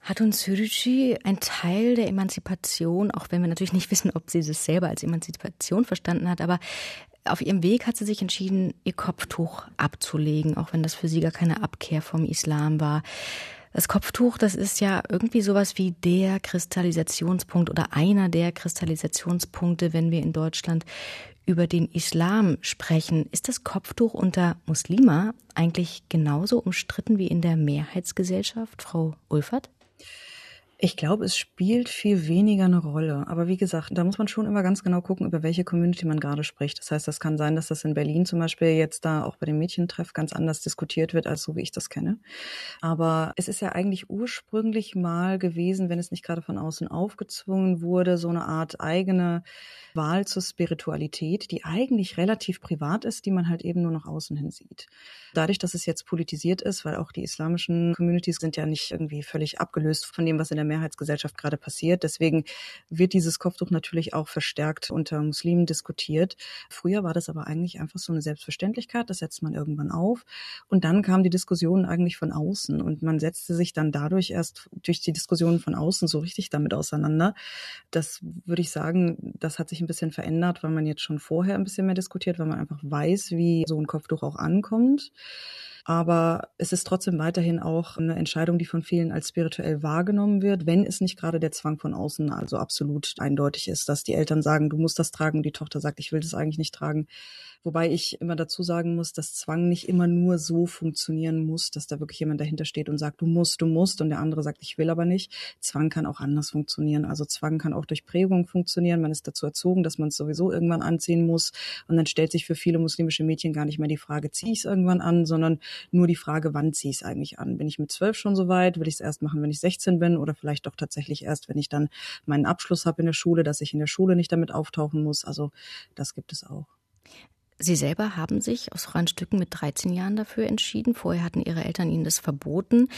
Hat uns Sürücü ein Teil der Emanzipation, auch wenn wir natürlich nicht wissen, ob sie das selber als Emanzipation verstanden hat, aber auf ihrem Weg hat sie sich entschieden, ihr Kopftuch abzulegen, auch wenn das für sie gar keine Abkehr vom Islam war. Das Kopftuch, das ist ja irgendwie sowas wie der Kristallisationspunkt oder einer der Kristallisationspunkte, wenn wir in Deutschland über den Islam sprechen. Ist das Kopftuch unter Muslima eigentlich genauso umstritten wie in der Mehrheitsgesellschaft, Frau Ulfert? Ich glaube, es spielt viel weniger eine Rolle. Aber wie gesagt, da muss man schon immer ganz genau gucken, über welche Community man gerade spricht. Das heißt, das kann sein, dass das in Berlin zum Beispiel jetzt da auch bei dem Mädchentreff ganz anders diskutiert wird, als so wie ich das kenne. Aber es ist ja eigentlich ursprünglich mal gewesen, wenn es nicht gerade von außen aufgezwungen wurde, so eine Art eigene Wahl zur Spiritualität, die eigentlich relativ privat ist, die man halt eben nur nach außen hin sieht. Dadurch, dass es jetzt politisiert ist, weil auch die islamischen Communities sind ja nicht irgendwie völlig abgelöst von dem, was in der Mehrheitsgesellschaft gerade passiert. Deswegen wird dieses Kopftuch natürlich auch verstärkt unter Muslimen diskutiert. Früher war das aber eigentlich einfach so eine Selbstverständlichkeit, das setzt man irgendwann auf. Und dann kam die Diskussion eigentlich von außen und man setzte sich dann dadurch erst durch die Diskussionen von außen so richtig damit auseinander. Das würde ich sagen, das hat sich ein bisschen verändert, weil man jetzt schon vorher ein bisschen mehr diskutiert, weil man einfach weiß, wie so ein Kopftuch auch ankommt. Aber es ist trotzdem weiterhin auch eine Entscheidung, die von vielen als spirituell wahrgenommen wird, wenn es nicht gerade der Zwang von außen also absolut eindeutig ist, dass die Eltern sagen, du musst das tragen, die Tochter sagt, ich will das eigentlich nicht tragen. Wobei ich immer dazu sagen muss, dass Zwang nicht immer nur so funktionieren muss, dass da wirklich jemand dahinter steht und sagt, du musst, du musst und der andere sagt, ich will aber nicht. Zwang kann auch anders funktionieren. Also Zwang kann auch durch Prägung funktionieren. Man ist dazu erzogen, dass man es sowieso irgendwann anziehen muss. Und dann stellt sich für viele muslimische Mädchen gar nicht mehr die Frage, ziehe ich es irgendwann an, sondern nur die Frage, wann ziehe ich es eigentlich an? Bin ich mit zwölf schon so weit? Will ich es erst machen, wenn ich 16 bin? Oder vielleicht doch tatsächlich erst, wenn ich dann meinen Abschluss habe in der Schule, dass ich in der Schule nicht damit auftauchen muss. Also das gibt es auch. Sie selber haben sich aus freien Stücken mit 13 Jahren dafür entschieden. Vorher hatten Ihre Eltern Ihnen das verboten.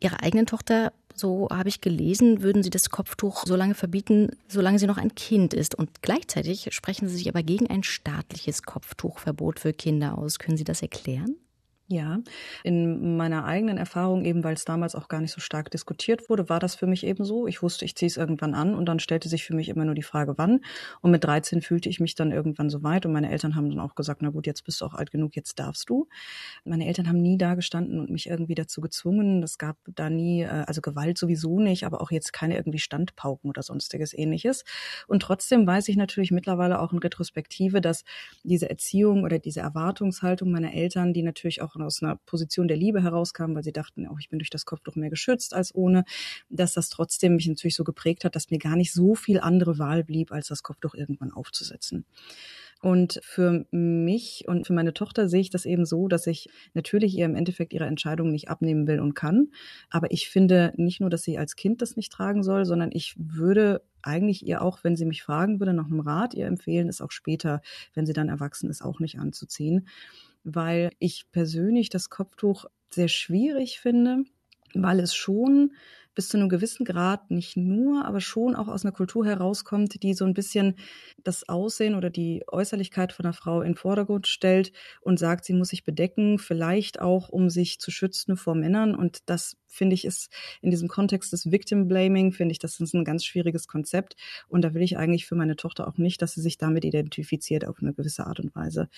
Ihrer eigenen Tochter, so habe ich gelesen, würden Sie das Kopftuch so lange verbieten, solange sie noch ein Kind ist. Und gleichzeitig sprechen Sie sich aber gegen ein staatliches Kopftuchverbot für Kinder aus. Können Sie das erklären? Ja, in meiner eigenen Erfahrung, eben weil es damals auch gar nicht so stark diskutiert wurde, war das für mich eben so. Ich wusste, ich ziehe es irgendwann an und dann stellte sich für mich immer nur die Frage, wann. Und mit 13 fühlte ich mich dann irgendwann so weit und meine Eltern haben dann auch gesagt, na gut, jetzt bist du auch alt genug, jetzt darfst du. Meine Eltern haben nie da gestanden und mich irgendwie dazu gezwungen. Es gab da nie, äh, also Gewalt sowieso nicht, aber auch jetzt keine irgendwie Standpauken oder sonstiges ähnliches. Und trotzdem weiß ich natürlich mittlerweile auch in Retrospektive, dass diese Erziehung oder diese Erwartungshaltung meiner Eltern, die natürlich auch aus einer Position der Liebe herauskam, weil sie dachten, auch ich bin durch das Kopftuch mehr geschützt als ohne, dass das trotzdem mich natürlich so geprägt hat, dass mir gar nicht so viel andere Wahl blieb, als das Kopftuch irgendwann aufzusetzen. Und für mich und für meine Tochter sehe ich das eben so, dass ich natürlich ihr im Endeffekt ihre Entscheidung nicht abnehmen will und kann. Aber ich finde nicht nur, dass sie als Kind das nicht tragen soll, sondern ich würde eigentlich ihr auch, wenn sie mich fragen würde nach einem Rat, ihr empfehlen, es auch später, wenn sie dann erwachsen ist, auch nicht anzuziehen weil ich persönlich das Kopftuch sehr schwierig finde, weil es schon bis zu einem gewissen Grad nicht nur, aber schon auch aus einer Kultur herauskommt, die so ein bisschen das Aussehen oder die Äußerlichkeit von einer Frau in Vordergrund stellt und sagt, sie muss sich bedecken, vielleicht auch, um sich zu schützen vor Männern. Und das finde ich, ist in diesem Kontext des Victim Blaming, finde ich, das ist ein ganz schwieriges Konzept. Und da will ich eigentlich für meine Tochter auch nicht, dass sie sich damit identifiziert auf eine gewisse Art und Weise.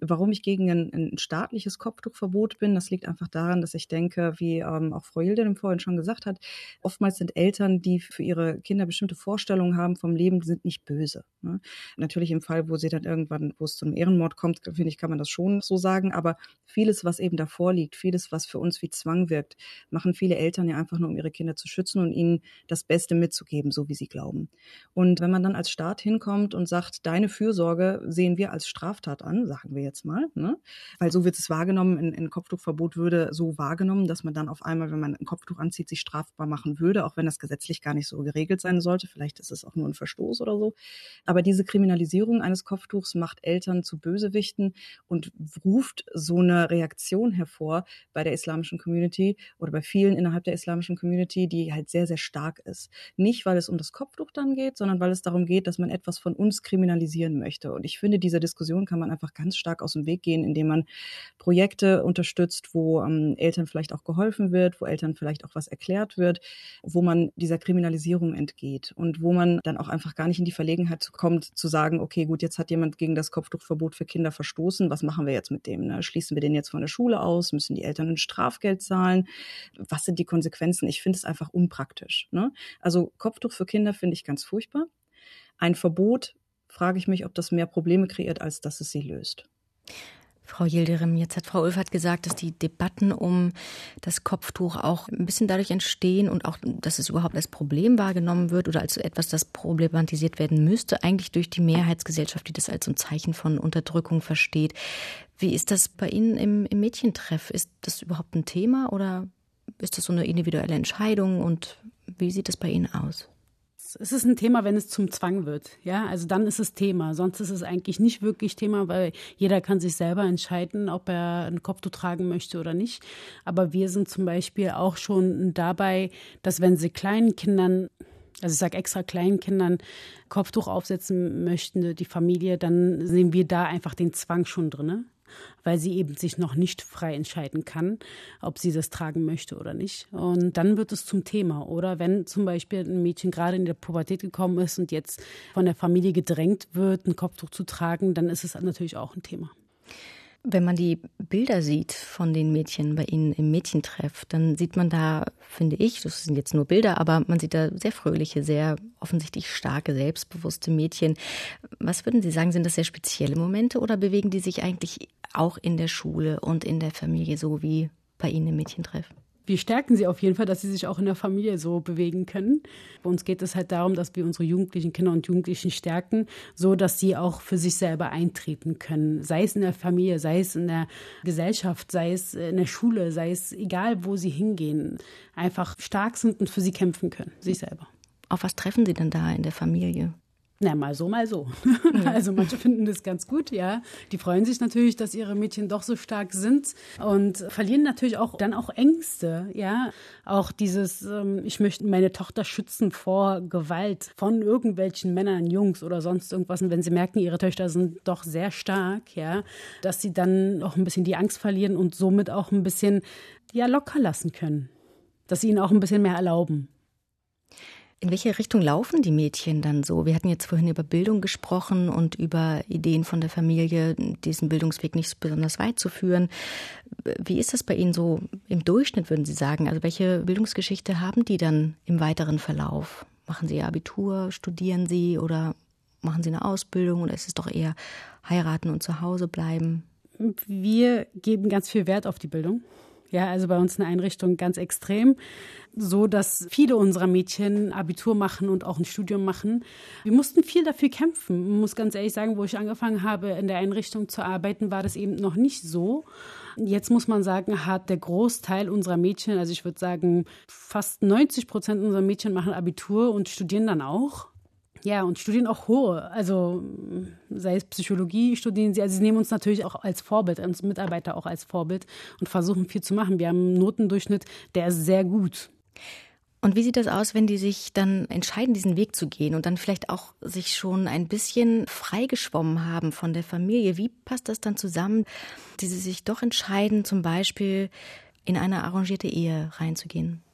Warum ich gegen ein, ein staatliches Kopftuchverbot bin, das liegt einfach daran, dass ich denke, wie ähm, auch Frau Hilde vorhin schon gesagt hat, oftmals sind Eltern, die für ihre Kinder bestimmte Vorstellungen haben vom Leben, sind nicht böse. Ne? Natürlich im Fall, wo sie dann irgendwann, wo es zum Ehrenmord kommt, finde ich, kann man das schon so sagen. Aber vieles, was eben davor liegt, vieles, was für uns wie Zwang wirkt, machen viele Eltern ja einfach nur, um ihre Kinder zu schützen und ihnen das Beste mitzugeben, so wie sie glauben. Und wenn man dann als Staat hinkommt und sagt, deine Fürsorge sehen wir als Straftat an, sagen wir jetzt mal, ne? weil so wird es wahrgenommen, ein, ein Kopftuchverbot würde so wahrgenommen, dass man dann auf einmal, wenn man ein Kopftuch anzieht, sich strafbar machen würde, auch wenn das gesetzlich gar nicht so geregelt sein sollte. Vielleicht ist es auch nur ein Verstoß oder so. Aber diese Kriminalisierung eines Kopftuchs macht Eltern zu Bösewichten und ruft so eine Reaktion hervor bei der islamischen Community oder bei vielen vielen innerhalb der islamischen Community, die halt sehr, sehr stark ist. Nicht, weil es um das Kopftuch dann geht, sondern weil es darum geht, dass man etwas von uns kriminalisieren möchte. Und ich finde, dieser Diskussion kann man einfach ganz stark aus dem Weg gehen, indem man Projekte unterstützt, wo ähm, Eltern vielleicht auch geholfen wird, wo Eltern vielleicht auch was erklärt wird, wo man dieser Kriminalisierung entgeht und wo man dann auch einfach gar nicht in die Verlegenheit kommt, zu sagen, okay, gut, jetzt hat jemand gegen das Kopftuchverbot für Kinder verstoßen, was machen wir jetzt mit dem? Ne? Schließen wir den jetzt von der Schule aus? Müssen die Eltern ein Strafgeld zahlen? Was was sind die Konsequenzen? Ich finde es einfach unpraktisch. Ne? Also Kopftuch für Kinder finde ich ganz furchtbar. Ein Verbot frage ich mich, ob das mehr Probleme kreiert, als dass es sie löst. Frau Yildirim, jetzt hat Frau Ulfert gesagt, dass die Debatten um das Kopftuch auch ein bisschen dadurch entstehen und auch, dass es überhaupt als Problem wahrgenommen wird oder als etwas, das problematisiert werden müsste, eigentlich durch die Mehrheitsgesellschaft, die das als ein Zeichen von Unterdrückung versteht. Wie ist das bei Ihnen im, im Mädchentreff? Ist das überhaupt ein Thema oder ist das so eine individuelle Entscheidung und wie sieht es bei Ihnen aus? Es ist ein Thema, wenn es zum Zwang wird. Ja, also dann ist es Thema. Sonst ist es eigentlich nicht wirklich Thema, weil jeder kann sich selber entscheiden, ob er ein Kopftuch tragen möchte oder nicht. Aber wir sind zum Beispiel auch schon dabei, dass wenn sie kleinen Kindern also ich sage extra kleinen Kindern Kopftuch aufsetzen möchten, die Familie, dann sehen wir da einfach den Zwang schon drin weil sie eben sich noch nicht frei entscheiden kann, ob sie das tragen möchte oder nicht. Und dann wird es zum Thema. Oder wenn zum Beispiel ein Mädchen gerade in der Pubertät gekommen ist und jetzt von der Familie gedrängt wird, ein Kopftuch zu tragen, dann ist es natürlich auch ein Thema. Wenn man die Bilder sieht von den Mädchen bei Ihnen im Mädchentreff, dann sieht man da, finde ich, das sind jetzt nur Bilder, aber man sieht da sehr fröhliche, sehr offensichtlich starke, selbstbewusste Mädchen. Was würden Sie sagen, sind das sehr spezielle Momente oder bewegen die sich eigentlich auch in der Schule und in der Familie so wie bei Ihnen im Mädchentreff? Wir stärken sie auf jeden Fall, dass sie sich auch in der Familie so bewegen können. Bei uns geht es halt darum, dass wir unsere jugendlichen Kinder und Jugendlichen stärken, so dass sie auch für sich selber eintreten können. Sei es in der Familie, sei es in der Gesellschaft, sei es in der Schule, sei es egal, wo sie hingehen, einfach stark sind und für sie kämpfen können, sich selber. Auf was treffen Sie denn da in der Familie? Na, mal so, mal so. Also manche finden das ganz gut, ja. Die freuen sich natürlich, dass ihre Mädchen doch so stark sind und verlieren natürlich auch dann auch Ängste, ja. Auch dieses, ähm, ich möchte meine Tochter schützen vor Gewalt von irgendwelchen Männern, Jungs oder sonst irgendwas. Und wenn sie merken, ihre Töchter sind doch sehr stark, ja, dass sie dann auch ein bisschen die Angst verlieren und somit auch ein bisschen, ja, locker lassen können. Dass sie ihnen auch ein bisschen mehr erlauben. In welche Richtung laufen die Mädchen dann so? Wir hatten jetzt vorhin über Bildung gesprochen und über Ideen von der Familie, diesen Bildungsweg nicht besonders weit zu führen. Wie ist das bei Ihnen so im Durchschnitt, würden Sie sagen? Also welche Bildungsgeschichte haben die dann im weiteren Verlauf? Machen Sie Ihr Abitur, studieren Sie oder machen Sie eine Ausbildung oder ist es doch eher heiraten und zu Hause bleiben? Wir geben ganz viel Wert auf die Bildung. Ja, also bei uns in der Einrichtung ganz extrem so, dass viele unserer Mädchen Abitur machen und auch ein Studium machen. Wir mussten viel dafür kämpfen. Ich muss ganz ehrlich sagen, wo ich angefangen habe, in der Einrichtung zu arbeiten, war das eben noch nicht so. Jetzt muss man sagen, hat der Großteil unserer Mädchen, also ich würde sagen, fast 90 Prozent unserer Mädchen machen Abitur und studieren dann auch. Ja, und studieren auch hohe. Also sei es Psychologie, studieren sie. Also sie nehmen uns natürlich auch als Vorbild, uns Mitarbeiter auch als Vorbild und versuchen viel zu machen. Wir haben einen Notendurchschnitt, der ist sehr gut. Und wie sieht das aus, wenn die sich dann entscheiden, diesen Weg zu gehen und dann vielleicht auch sich schon ein bisschen freigeschwommen haben von der Familie? Wie passt das dann zusammen, die sie sich doch entscheiden, zum Beispiel in eine arrangierte Ehe reinzugehen?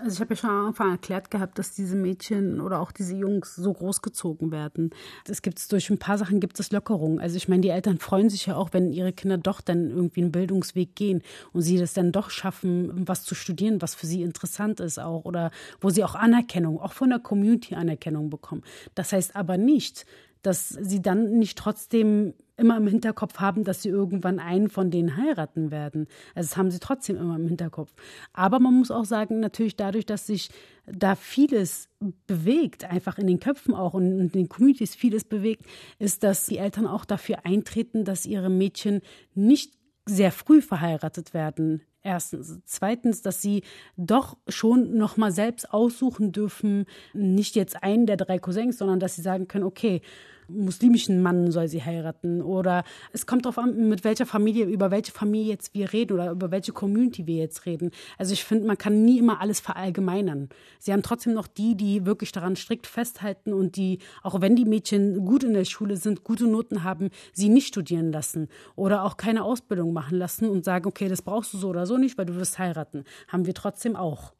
Also ich habe ja schon am Anfang erklärt gehabt, dass diese Mädchen oder auch diese Jungs so großgezogen werden. Es gibt durch ein paar Sachen gibt es Lockerungen. Also ich meine, die Eltern freuen sich ja auch, wenn ihre Kinder doch dann irgendwie einen Bildungsweg gehen und sie das dann doch schaffen, was zu studieren, was für sie interessant ist auch oder wo sie auch Anerkennung, auch von der Community Anerkennung bekommen. Das heißt aber nicht, dass sie dann nicht trotzdem immer im Hinterkopf haben, dass sie irgendwann einen von denen heiraten werden. Also das haben sie trotzdem immer im Hinterkopf. Aber man muss auch sagen, natürlich dadurch, dass sich da vieles bewegt, einfach in den Köpfen auch und in den Communities vieles bewegt, ist, dass die Eltern auch dafür eintreten, dass ihre Mädchen nicht sehr früh verheiratet werden. Erstens. Zweitens, dass sie doch schon noch mal selbst aussuchen dürfen, nicht jetzt einen der drei Cousins, sondern dass sie sagen können, okay, muslimischen Mann soll sie heiraten. Oder es kommt darauf an, mit welcher Familie, über welche Familie jetzt wir reden oder über welche Community wir jetzt reden. Also ich finde, man kann nie immer alles verallgemeinern. Sie haben trotzdem noch die, die wirklich daran strikt festhalten und die, auch wenn die Mädchen gut in der Schule sind, gute Noten haben, sie nicht studieren lassen oder auch keine Ausbildung machen lassen und sagen, okay, das brauchst du so oder so nicht, weil du wirst heiraten. Haben wir trotzdem auch.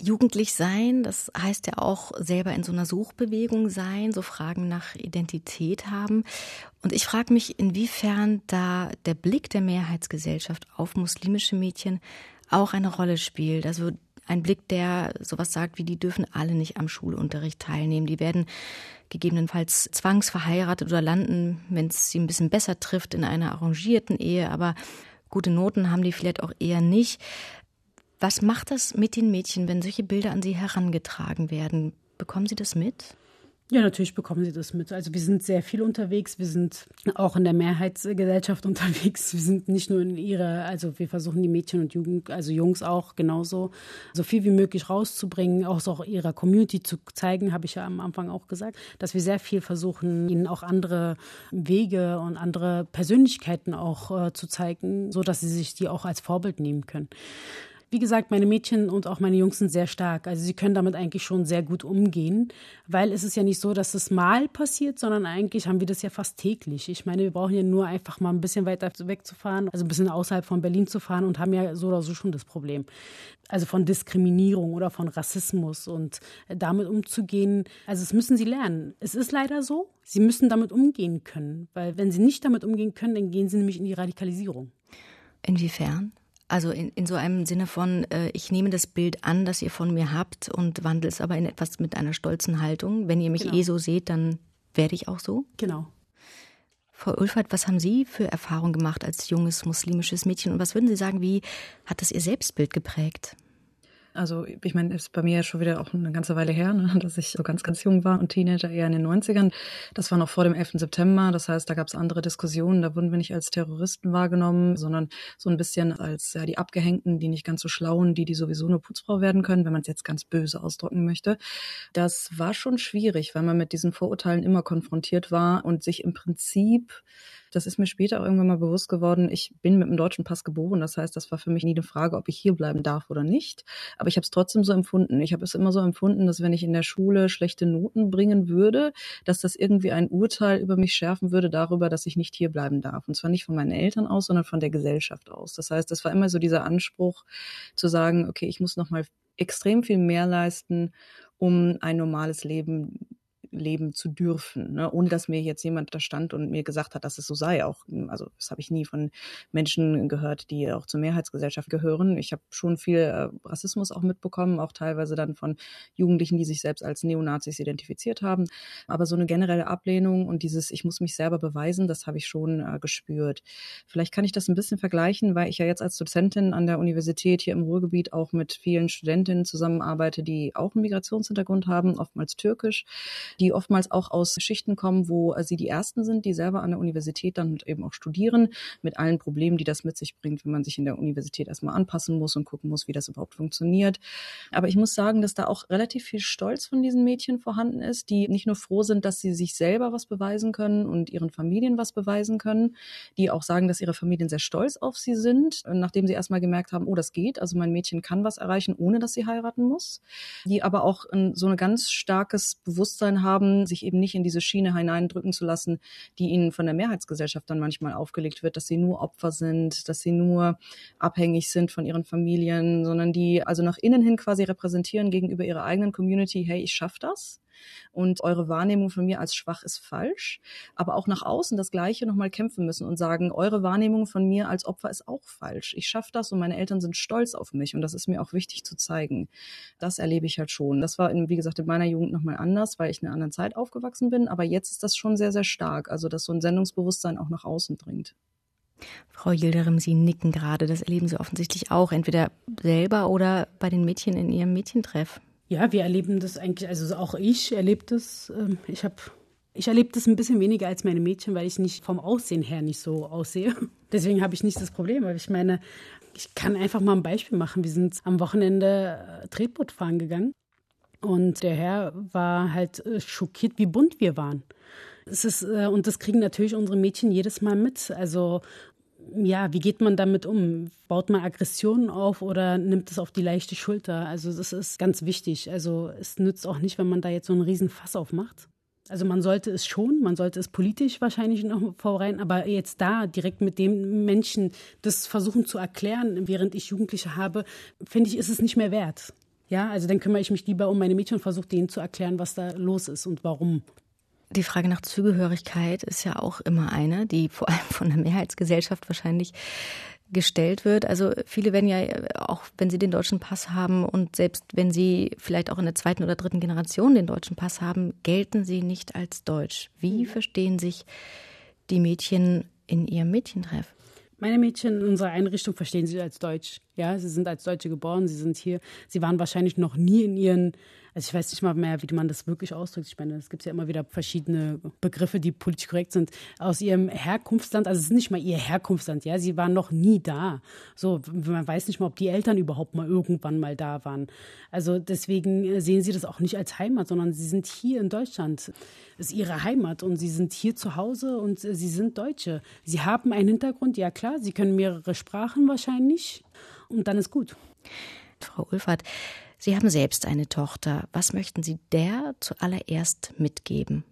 Jugendlich sein, das heißt ja auch selber in so einer Suchbewegung sein, so Fragen nach Identität haben. Und ich frage mich, inwiefern da der Blick der Mehrheitsgesellschaft auf muslimische Mädchen auch eine Rolle spielt. Also Ein Blick, der sowas sagt wie, die dürfen alle nicht am Schulunterricht teilnehmen. Die werden gegebenenfalls zwangsverheiratet oder landen, wenn es sie ein bisschen besser trifft, in einer arrangierten Ehe. Aber gute Noten haben die vielleicht auch eher nicht. Was macht das mit den Mädchen, wenn solche Bilder an sie herangetragen werden? Bekommen Sie das mit? Ja, natürlich bekommen sie das mit. Also wir sind sehr viel unterwegs. Wir sind auch in der Mehrheitsgesellschaft unterwegs. Wir sind nicht nur in ihrer, also wir versuchen die Mädchen und Jugend, also Jungs auch genauso, so viel wie möglich rauszubringen, auch so auch ihrer Community zu zeigen, habe ich ja am Anfang auch gesagt, dass wir sehr viel versuchen, ihnen auch andere Wege und andere Persönlichkeiten auch äh, zu zeigen, so dass sie sich die auch als Vorbild nehmen können. Wie gesagt, meine Mädchen und auch meine Jungs sind sehr stark. Also sie können damit eigentlich schon sehr gut umgehen, weil es ist ja nicht so, dass es mal passiert, sondern eigentlich haben wir das ja fast täglich. Ich meine, wir brauchen ja nur einfach mal ein bisschen weiter wegzufahren, also ein bisschen außerhalb von Berlin zu fahren und haben ja so oder so schon das Problem. Also von Diskriminierung oder von Rassismus und damit umzugehen. Also es müssen sie lernen. Es ist leider so. Sie müssen damit umgehen können, weil wenn sie nicht damit umgehen können, dann gehen sie nämlich in die Radikalisierung. Inwiefern? Also in, in so einem Sinne von, äh, ich nehme das Bild an, das ihr von mir habt und wandle es aber in etwas mit einer stolzen Haltung. Wenn ihr mich genau. eh so seht, dann werde ich auch so. Genau. Frau Ulfert, was haben Sie für Erfahrungen gemacht als junges muslimisches Mädchen und was würden Sie sagen, wie hat das Ihr Selbstbild geprägt? Also ich meine, ist bei mir ja schon wieder auch eine ganze Weile her, ne, dass ich so ganz, ganz jung war und Teenager eher in den 90ern. Das war noch vor dem 11. September. Das heißt, da gab es andere Diskussionen. Da wurden wir nicht als Terroristen wahrgenommen, sondern so ein bisschen als ja, die Abgehängten, die nicht ganz so schlauen, die, die sowieso eine Putzfrau werden können, wenn man es jetzt ganz böse ausdrücken möchte. Das war schon schwierig, weil man mit diesen Vorurteilen immer konfrontiert war und sich im Prinzip das ist mir später irgendwann mal bewusst geworden. Ich bin mit einem deutschen Pass geboren. Das heißt, das war für mich nie eine Frage, ob ich hier bleiben darf oder nicht. Aber ich habe es trotzdem so empfunden. Ich habe es immer so empfunden, dass wenn ich in der Schule schlechte Noten bringen würde, dass das irgendwie ein Urteil über mich schärfen würde darüber, dass ich nicht hier bleiben darf. Und zwar nicht von meinen Eltern aus, sondern von der Gesellschaft aus. Das heißt, das war immer so dieser Anspruch zu sagen, okay, ich muss noch mal extrem viel mehr leisten, um ein normales Leben leben zu dürfen, ne? ohne dass mir jetzt jemand da stand und mir gesagt hat, dass es so sei. Auch, hm, also das habe ich nie von Menschen gehört, die auch zur Mehrheitsgesellschaft gehören. Ich habe schon viel äh, Rassismus auch mitbekommen, auch teilweise dann von Jugendlichen, die sich selbst als Neonazis identifiziert haben. Aber so eine generelle Ablehnung und dieses, ich muss mich selber beweisen, das habe ich schon äh, gespürt. Vielleicht kann ich das ein bisschen vergleichen, weil ich ja jetzt als Dozentin an der Universität hier im Ruhrgebiet auch mit vielen Studentinnen zusammenarbeite, die auch einen Migrationshintergrund haben, oftmals türkisch die oftmals auch aus Schichten kommen, wo äh, sie die Ersten sind, die selber an der Universität dann eben auch studieren, mit allen Problemen, die das mit sich bringt, wenn man sich in der Universität erstmal anpassen muss und gucken muss, wie das überhaupt funktioniert. Aber ich muss sagen, dass da auch relativ viel Stolz von diesen Mädchen vorhanden ist, die nicht nur froh sind, dass sie sich selber was beweisen können und ihren Familien was beweisen können, die auch sagen, dass ihre Familien sehr stolz auf sie sind, nachdem sie erstmal gemerkt haben, oh, das geht, also mein Mädchen kann was erreichen, ohne dass sie heiraten muss, die aber auch so ein ganz starkes Bewusstsein haben, haben, sich eben nicht in diese Schiene hineindrücken zu lassen, die ihnen von der Mehrheitsgesellschaft dann manchmal aufgelegt wird, dass sie nur Opfer sind, dass sie nur abhängig sind von ihren Familien, sondern die also nach innen hin quasi repräsentieren gegenüber ihrer eigenen Community, hey, ich schaffe das und eure Wahrnehmung von mir als schwach ist falsch, aber auch nach außen das Gleiche nochmal kämpfen müssen und sagen, eure Wahrnehmung von mir als Opfer ist auch falsch. Ich schaffe das und meine Eltern sind stolz auf mich und das ist mir auch wichtig zu zeigen. Das erlebe ich halt schon. Das war, in, wie gesagt, in meiner Jugend nochmal anders, weil ich in einer anderen Zeit aufgewachsen bin, aber jetzt ist das schon sehr, sehr stark, also dass so ein Sendungsbewusstsein auch nach außen dringt. Frau Yildirim, Sie nicken gerade. Das erleben Sie offensichtlich auch, entweder selber oder bei den Mädchen in Ihrem Mädchentreff. Ja, wir erleben das eigentlich, also auch ich erlebe das. Ähm, ich habe ich erlebe das ein bisschen weniger als meine Mädchen, weil ich nicht vom Aussehen her nicht so aussehe. Deswegen habe ich nicht das Problem. Aber ich meine, ich kann einfach mal ein Beispiel machen. Wir sind am Wochenende äh, Tretboot fahren gegangen und der Herr war halt äh, schockiert, wie bunt wir waren. Es ist, äh, und das kriegen natürlich unsere Mädchen jedes Mal mit. Also ja, wie geht man damit um? Baut man Aggressionen auf oder nimmt es auf die leichte Schulter? Also das ist ganz wichtig. Also es nützt auch nicht, wenn man da jetzt so einen riesen Fass aufmacht. Also man sollte es schon, man sollte es politisch wahrscheinlich noch vorein, aber jetzt da direkt mit dem Menschen das versuchen zu erklären, während ich Jugendliche habe, finde ich, ist es nicht mehr wert. Ja, also dann kümmere ich mich lieber um meine Mädchen und versuche denen zu erklären, was da los ist und warum. Die Frage nach Zugehörigkeit ist ja auch immer eine, die vor allem von der Mehrheitsgesellschaft wahrscheinlich gestellt wird. Also viele werden ja, auch wenn sie den deutschen Pass haben und selbst wenn sie vielleicht auch in der zweiten oder dritten Generation den deutschen Pass haben, gelten sie nicht als deutsch. Wie verstehen sich die Mädchen in ihrem Mädchentreff? Meine Mädchen in unserer Einrichtung verstehen sich als Deutsch. Ja, sie sind als Deutsche geboren, sie sind hier. Sie waren wahrscheinlich noch nie in ihren also ich weiß nicht mal mehr, wie man das wirklich ausdrückt. Ich meine, es gibt ja immer wieder verschiedene Begriffe, die politisch korrekt sind, aus ihrem Herkunftsland. Also es ist nicht mal ihr Herkunftsland, ja. Sie waren noch nie da. So, man weiß nicht mal, ob die Eltern überhaupt mal irgendwann mal da waren. Also deswegen sehen sie das auch nicht als Heimat, sondern sie sind hier in Deutschland. Es ist ihre Heimat und sie sind hier zu Hause und sie sind Deutsche. Sie haben einen Hintergrund, ja klar, sie können mehrere Sprachen wahrscheinlich und dann ist gut. Frau Ulfert, Sie haben selbst eine Tochter. Was möchten Sie der zuallererst mitgeben?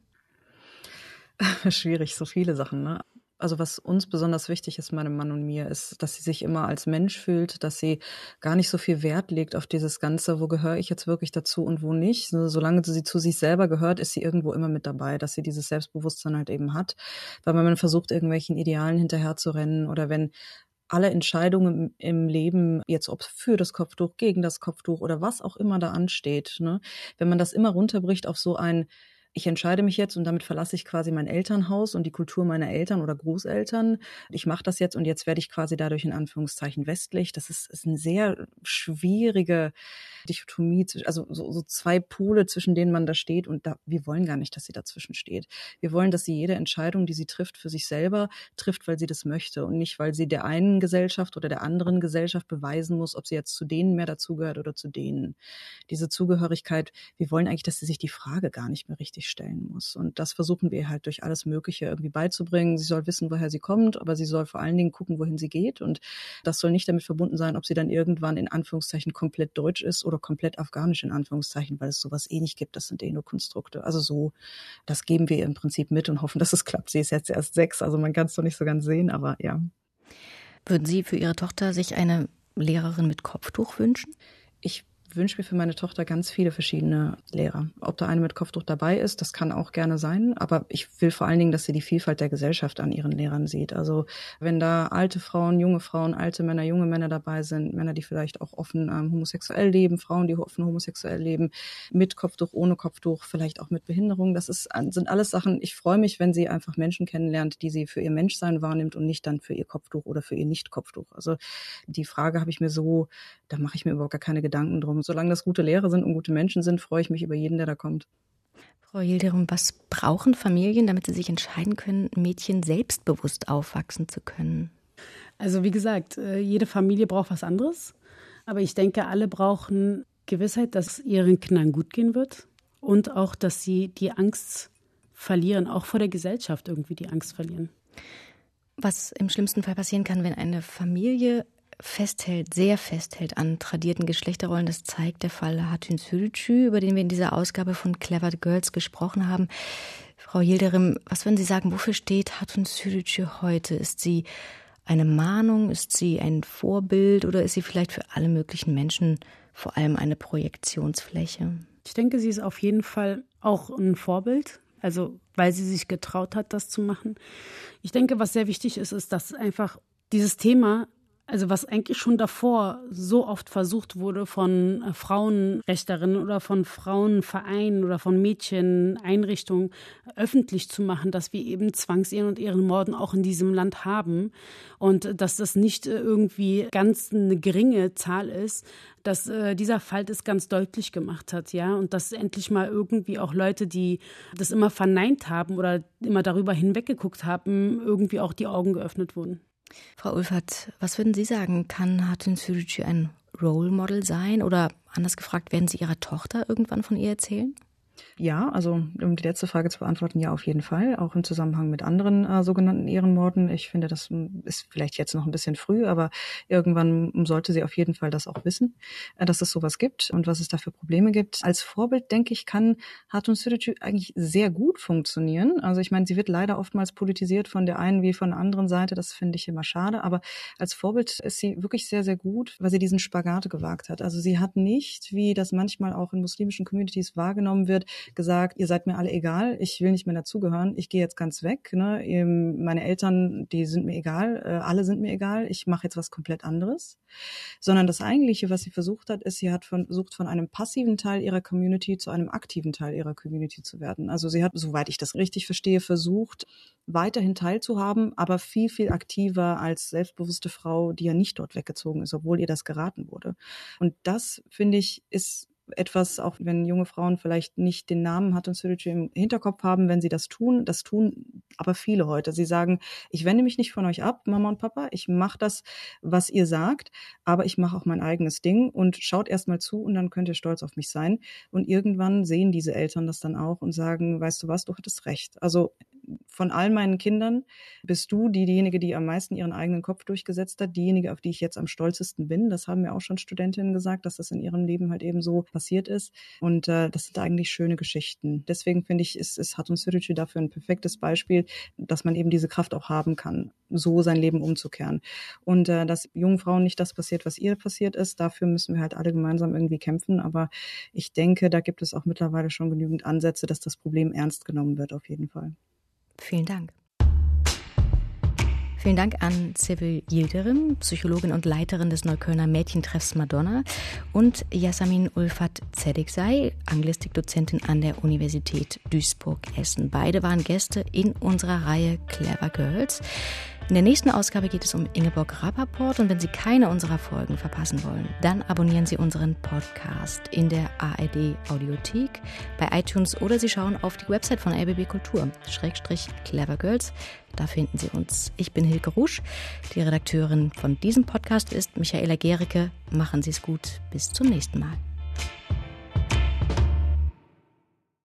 Schwierig, so viele Sachen. Ne? Also was uns besonders wichtig ist, meinem Mann und mir, ist, dass sie sich immer als Mensch fühlt, dass sie gar nicht so viel Wert legt auf dieses Ganze, wo gehöre ich jetzt wirklich dazu und wo nicht. Solange sie zu sich selber gehört, ist sie irgendwo immer mit dabei, dass sie dieses Selbstbewusstsein halt eben hat. Weil man versucht, irgendwelchen Idealen hinterherzurennen oder wenn alle Entscheidungen im Leben, jetzt ob für das Kopftuch, gegen das Kopftuch oder was auch immer da ansteht, ne, wenn man das immer runterbricht auf so ein ich entscheide mich jetzt und damit verlasse ich quasi mein Elternhaus und die Kultur meiner Eltern oder Großeltern. Ich mache das jetzt und jetzt werde ich quasi dadurch in Anführungszeichen westlich. Das ist, ist eine sehr schwierige Dichotomie, also so, so zwei Pole, zwischen denen man da steht und da, wir wollen gar nicht, dass sie dazwischen steht. Wir wollen, dass sie jede Entscheidung, die sie trifft, für sich selber trifft, weil sie das möchte und nicht, weil sie der einen Gesellschaft oder der anderen Gesellschaft beweisen muss, ob sie jetzt zu denen mehr dazugehört oder zu denen. Diese Zugehörigkeit, wir wollen eigentlich, dass sie sich die Frage gar nicht mehr richtig stellen muss. Und das versuchen wir halt durch alles Mögliche irgendwie beizubringen. Sie soll wissen, woher sie kommt, aber sie soll vor allen Dingen gucken, wohin sie geht. Und das soll nicht damit verbunden sein, ob sie dann irgendwann in Anführungszeichen komplett deutsch ist oder komplett afghanisch in Anführungszeichen, weil es sowas eh nicht gibt. Das sind eh nur Konstrukte. Also so, das geben wir im Prinzip mit und hoffen, dass es klappt. Sie ist jetzt erst sechs, also man kann es doch nicht so ganz sehen, aber ja. Würden Sie für Ihre Tochter sich eine Lehrerin mit Kopftuch wünschen? Ich wünsche mir für meine Tochter ganz viele verschiedene Lehrer. Ob da eine mit Kopftuch dabei ist, das kann auch gerne sein, aber ich will vor allen Dingen, dass sie die Vielfalt der Gesellschaft an ihren Lehrern sieht. Also wenn da alte Frauen, junge Frauen, alte Männer, junge Männer dabei sind, Männer, die vielleicht auch offen ähm, homosexuell leben, Frauen, die offen homosexuell leben, mit Kopftuch, ohne Kopftuch, vielleicht auch mit Behinderung, das ist, sind alles Sachen, ich freue mich, wenn sie einfach Menschen kennenlernt, die sie für ihr Menschsein wahrnimmt und nicht dann für ihr Kopftuch oder für ihr Nicht-Kopftuch. Also die Frage habe ich mir so, da mache ich mir überhaupt gar keine Gedanken drum solange das gute Lehrer sind und gute Menschen sind, freue ich mich über jeden, der da kommt. Frau Hilderum, was brauchen Familien, damit sie sich entscheiden können, Mädchen selbstbewusst aufwachsen zu können? Also wie gesagt, äh, jede Familie braucht was anderes. Aber ich denke, alle brauchen Gewissheit, dass ihren Kindern gut gehen wird und auch, dass sie die Angst verlieren, auch vor der Gesellschaft irgendwie die Angst verlieren. Was im schlimmsten Fall passieren kann, wenn eine Familie festhält, sehr festhält an tradierten Geschlechterrollen. Das zeigt der Fall Hatun Sürücü, über den wir in dieser Ausgabe von Clever Girls gesprochen haben. Frau Hilderim, was würden Sie sagen, wofür steht Hatun Sürücü heute? Ist sie eine Mahnung? Ist sie ein Vorbild oder ist sie vielleicht für alle möglichen Menschen vor allem eine Projektionsfläche? Ich denke, sie ist auf jeden Fall auch ein Vorbild, also weil sie sich getraut hat, das zu machen. Ich denke, was sehr wichtig ist, ist, dass einfach dieses Thema also was eigentlich schon davor so oft versucht wurde von äh, Frauenrechterinnen oder von Frauenvereinen oder von Mädcheneinrichtungen öffentlich zu machen, dass wir eben Zwangsehen und Ehrenmorden auch in diesem Land haben und dass das nicht äh, irgendwie ganz eine geringe Zahl ist, dass äh, dieser Fall das ganz deutlich gemacht hat, ja, und dass endlich mal irgendwie auch Leute, die das immer verneint haben oder immer darüber hinweggeguckt haben, irgendwie auch die Augen geöffnet wurden. Frau Ulfert, was würden Sie sagen? Kann Hatun Sürücü ein Role Model sein? Oder anders gefragt, werden Sie Ihrer Tochter irgendwann von ihr erzählen? Ja, also um die letzte Frage zu beantworten, ja, auf jeden Fall, auch im Zusammenhang mit anderen äh, sogenannten Ehrenmorden. Ich finde, das hm, ist vielleicht jetzt noch ein bisschen früh, aber irgendwann sollte sie auf jeden Fall das auch wissen, äh, dass es sowas gibt und was es da für Probleme gibt. Als Vorbild, denke ich, kann Hatun Sürücü eigentlich sehr gut funktionieren. Also ich meine, sie wird leider oftmals politisiert von der einen wie von der anderen Seite. Das finde ich immer schade, aber als Vorbild ist sie wirklich sehr, sehr gut, weil sie diesen Spagat gewagt hat. Also sie hat nicht, wie das manchmal auch in muslimischen Communities wahrgenommen wird, gesagt, ihr seid mir alle egal, ich will nicht mehr dazugehören, ich gehe jetzt ganz weg. Ne? Meine Eltern, die sind mir egal, äh, alle sind mir egal, ich mache jetzt was komplett anderes. Sondern das Eigentliche, was sie versucht hat, ist, sie hat versucht, von einem passiven Teil ihrer Community zu einem aktiven Teil ihrer Community zu werden. Also sie hat, soweit ich das richtig verstehe, versucht, weiterhin teilzuhaben, aber viel, viel aktiver als selbstbewusste Frau, die ja nicht dort weggezogen ist, obwohl ihr das geraten wurde. Und das, finde ich, ist etwas, auch wenn junge Frauen vielleicht nicht den Namen Hatun Sürücü im Hinterkopf haben, wenn sie das tun, das tun aber viele heute. Sie sagen, ich wende mich nicht von euch ab, Mama und Papa, ich mache das, was ihr sagt, aber ich mache auch mein eigenes Ding und schaut erst mal zu und dann könnt ihr stolz auf mich sein. Und irgendwann sehen diese Eltern das dann auch und sagen, weißt du was, du hattest recht. Also von all meinen Kindern bist du die, diejenige, die am meisten ihren eigenen Kopf durchgesetzt hat, diejenige, auf die ich jetzt am stolzesten bin. Das haben mir auch schon Studentinnen gesagt, dass das in ihrem Leben halt eben so passiert ist. Und äh, das sind eigentlich schöne Geschichten. Deswegen finde ich, ist, ist Hatun Sürücü dafür ein perfektes Beispiel, dass man eben diese Kraft auch haben kann, so sein Leben umzukehren. Und äh, dass jungen Frauen nicht das passiert, was ihr passiert ist, dafür müssen wir halt alle gemeinsam irgendwie kämpfen. Aber ich denke, da gibt es auch mittlerweile schon genügend Ansätze, dass das Problem ernst genommen wird, auf jeden Fall. Vielen Dank. Vielen Dank an Civil Yildirim, Psychologin und Leiterin des Neuköllner Mädchentreffs Madonna und Yasamin Ulfat Zediksei, Anglistikdozentin an der Universität Duisburg-Essen. Beide waren Gäste in unserer Reihe Clever Girls. In der nächsten Ausgabe geht es um Ingeborg Rappaport und wenn Sie keine unserer Folgen verpassen wollen, dann abonnieren Sie unseren Podcast in der ARD Audiothek, bei iTunes oder Sie schauen auf die Website von RBB Kultur, Schrägstrich Clever Girls. Da finden Sie uns. Ich bin Hilke Rusch. Die Redakteurin von diesem Podcast ist Michaela Gericke. Machen Sie es gut. Bis zum nächsten Mal.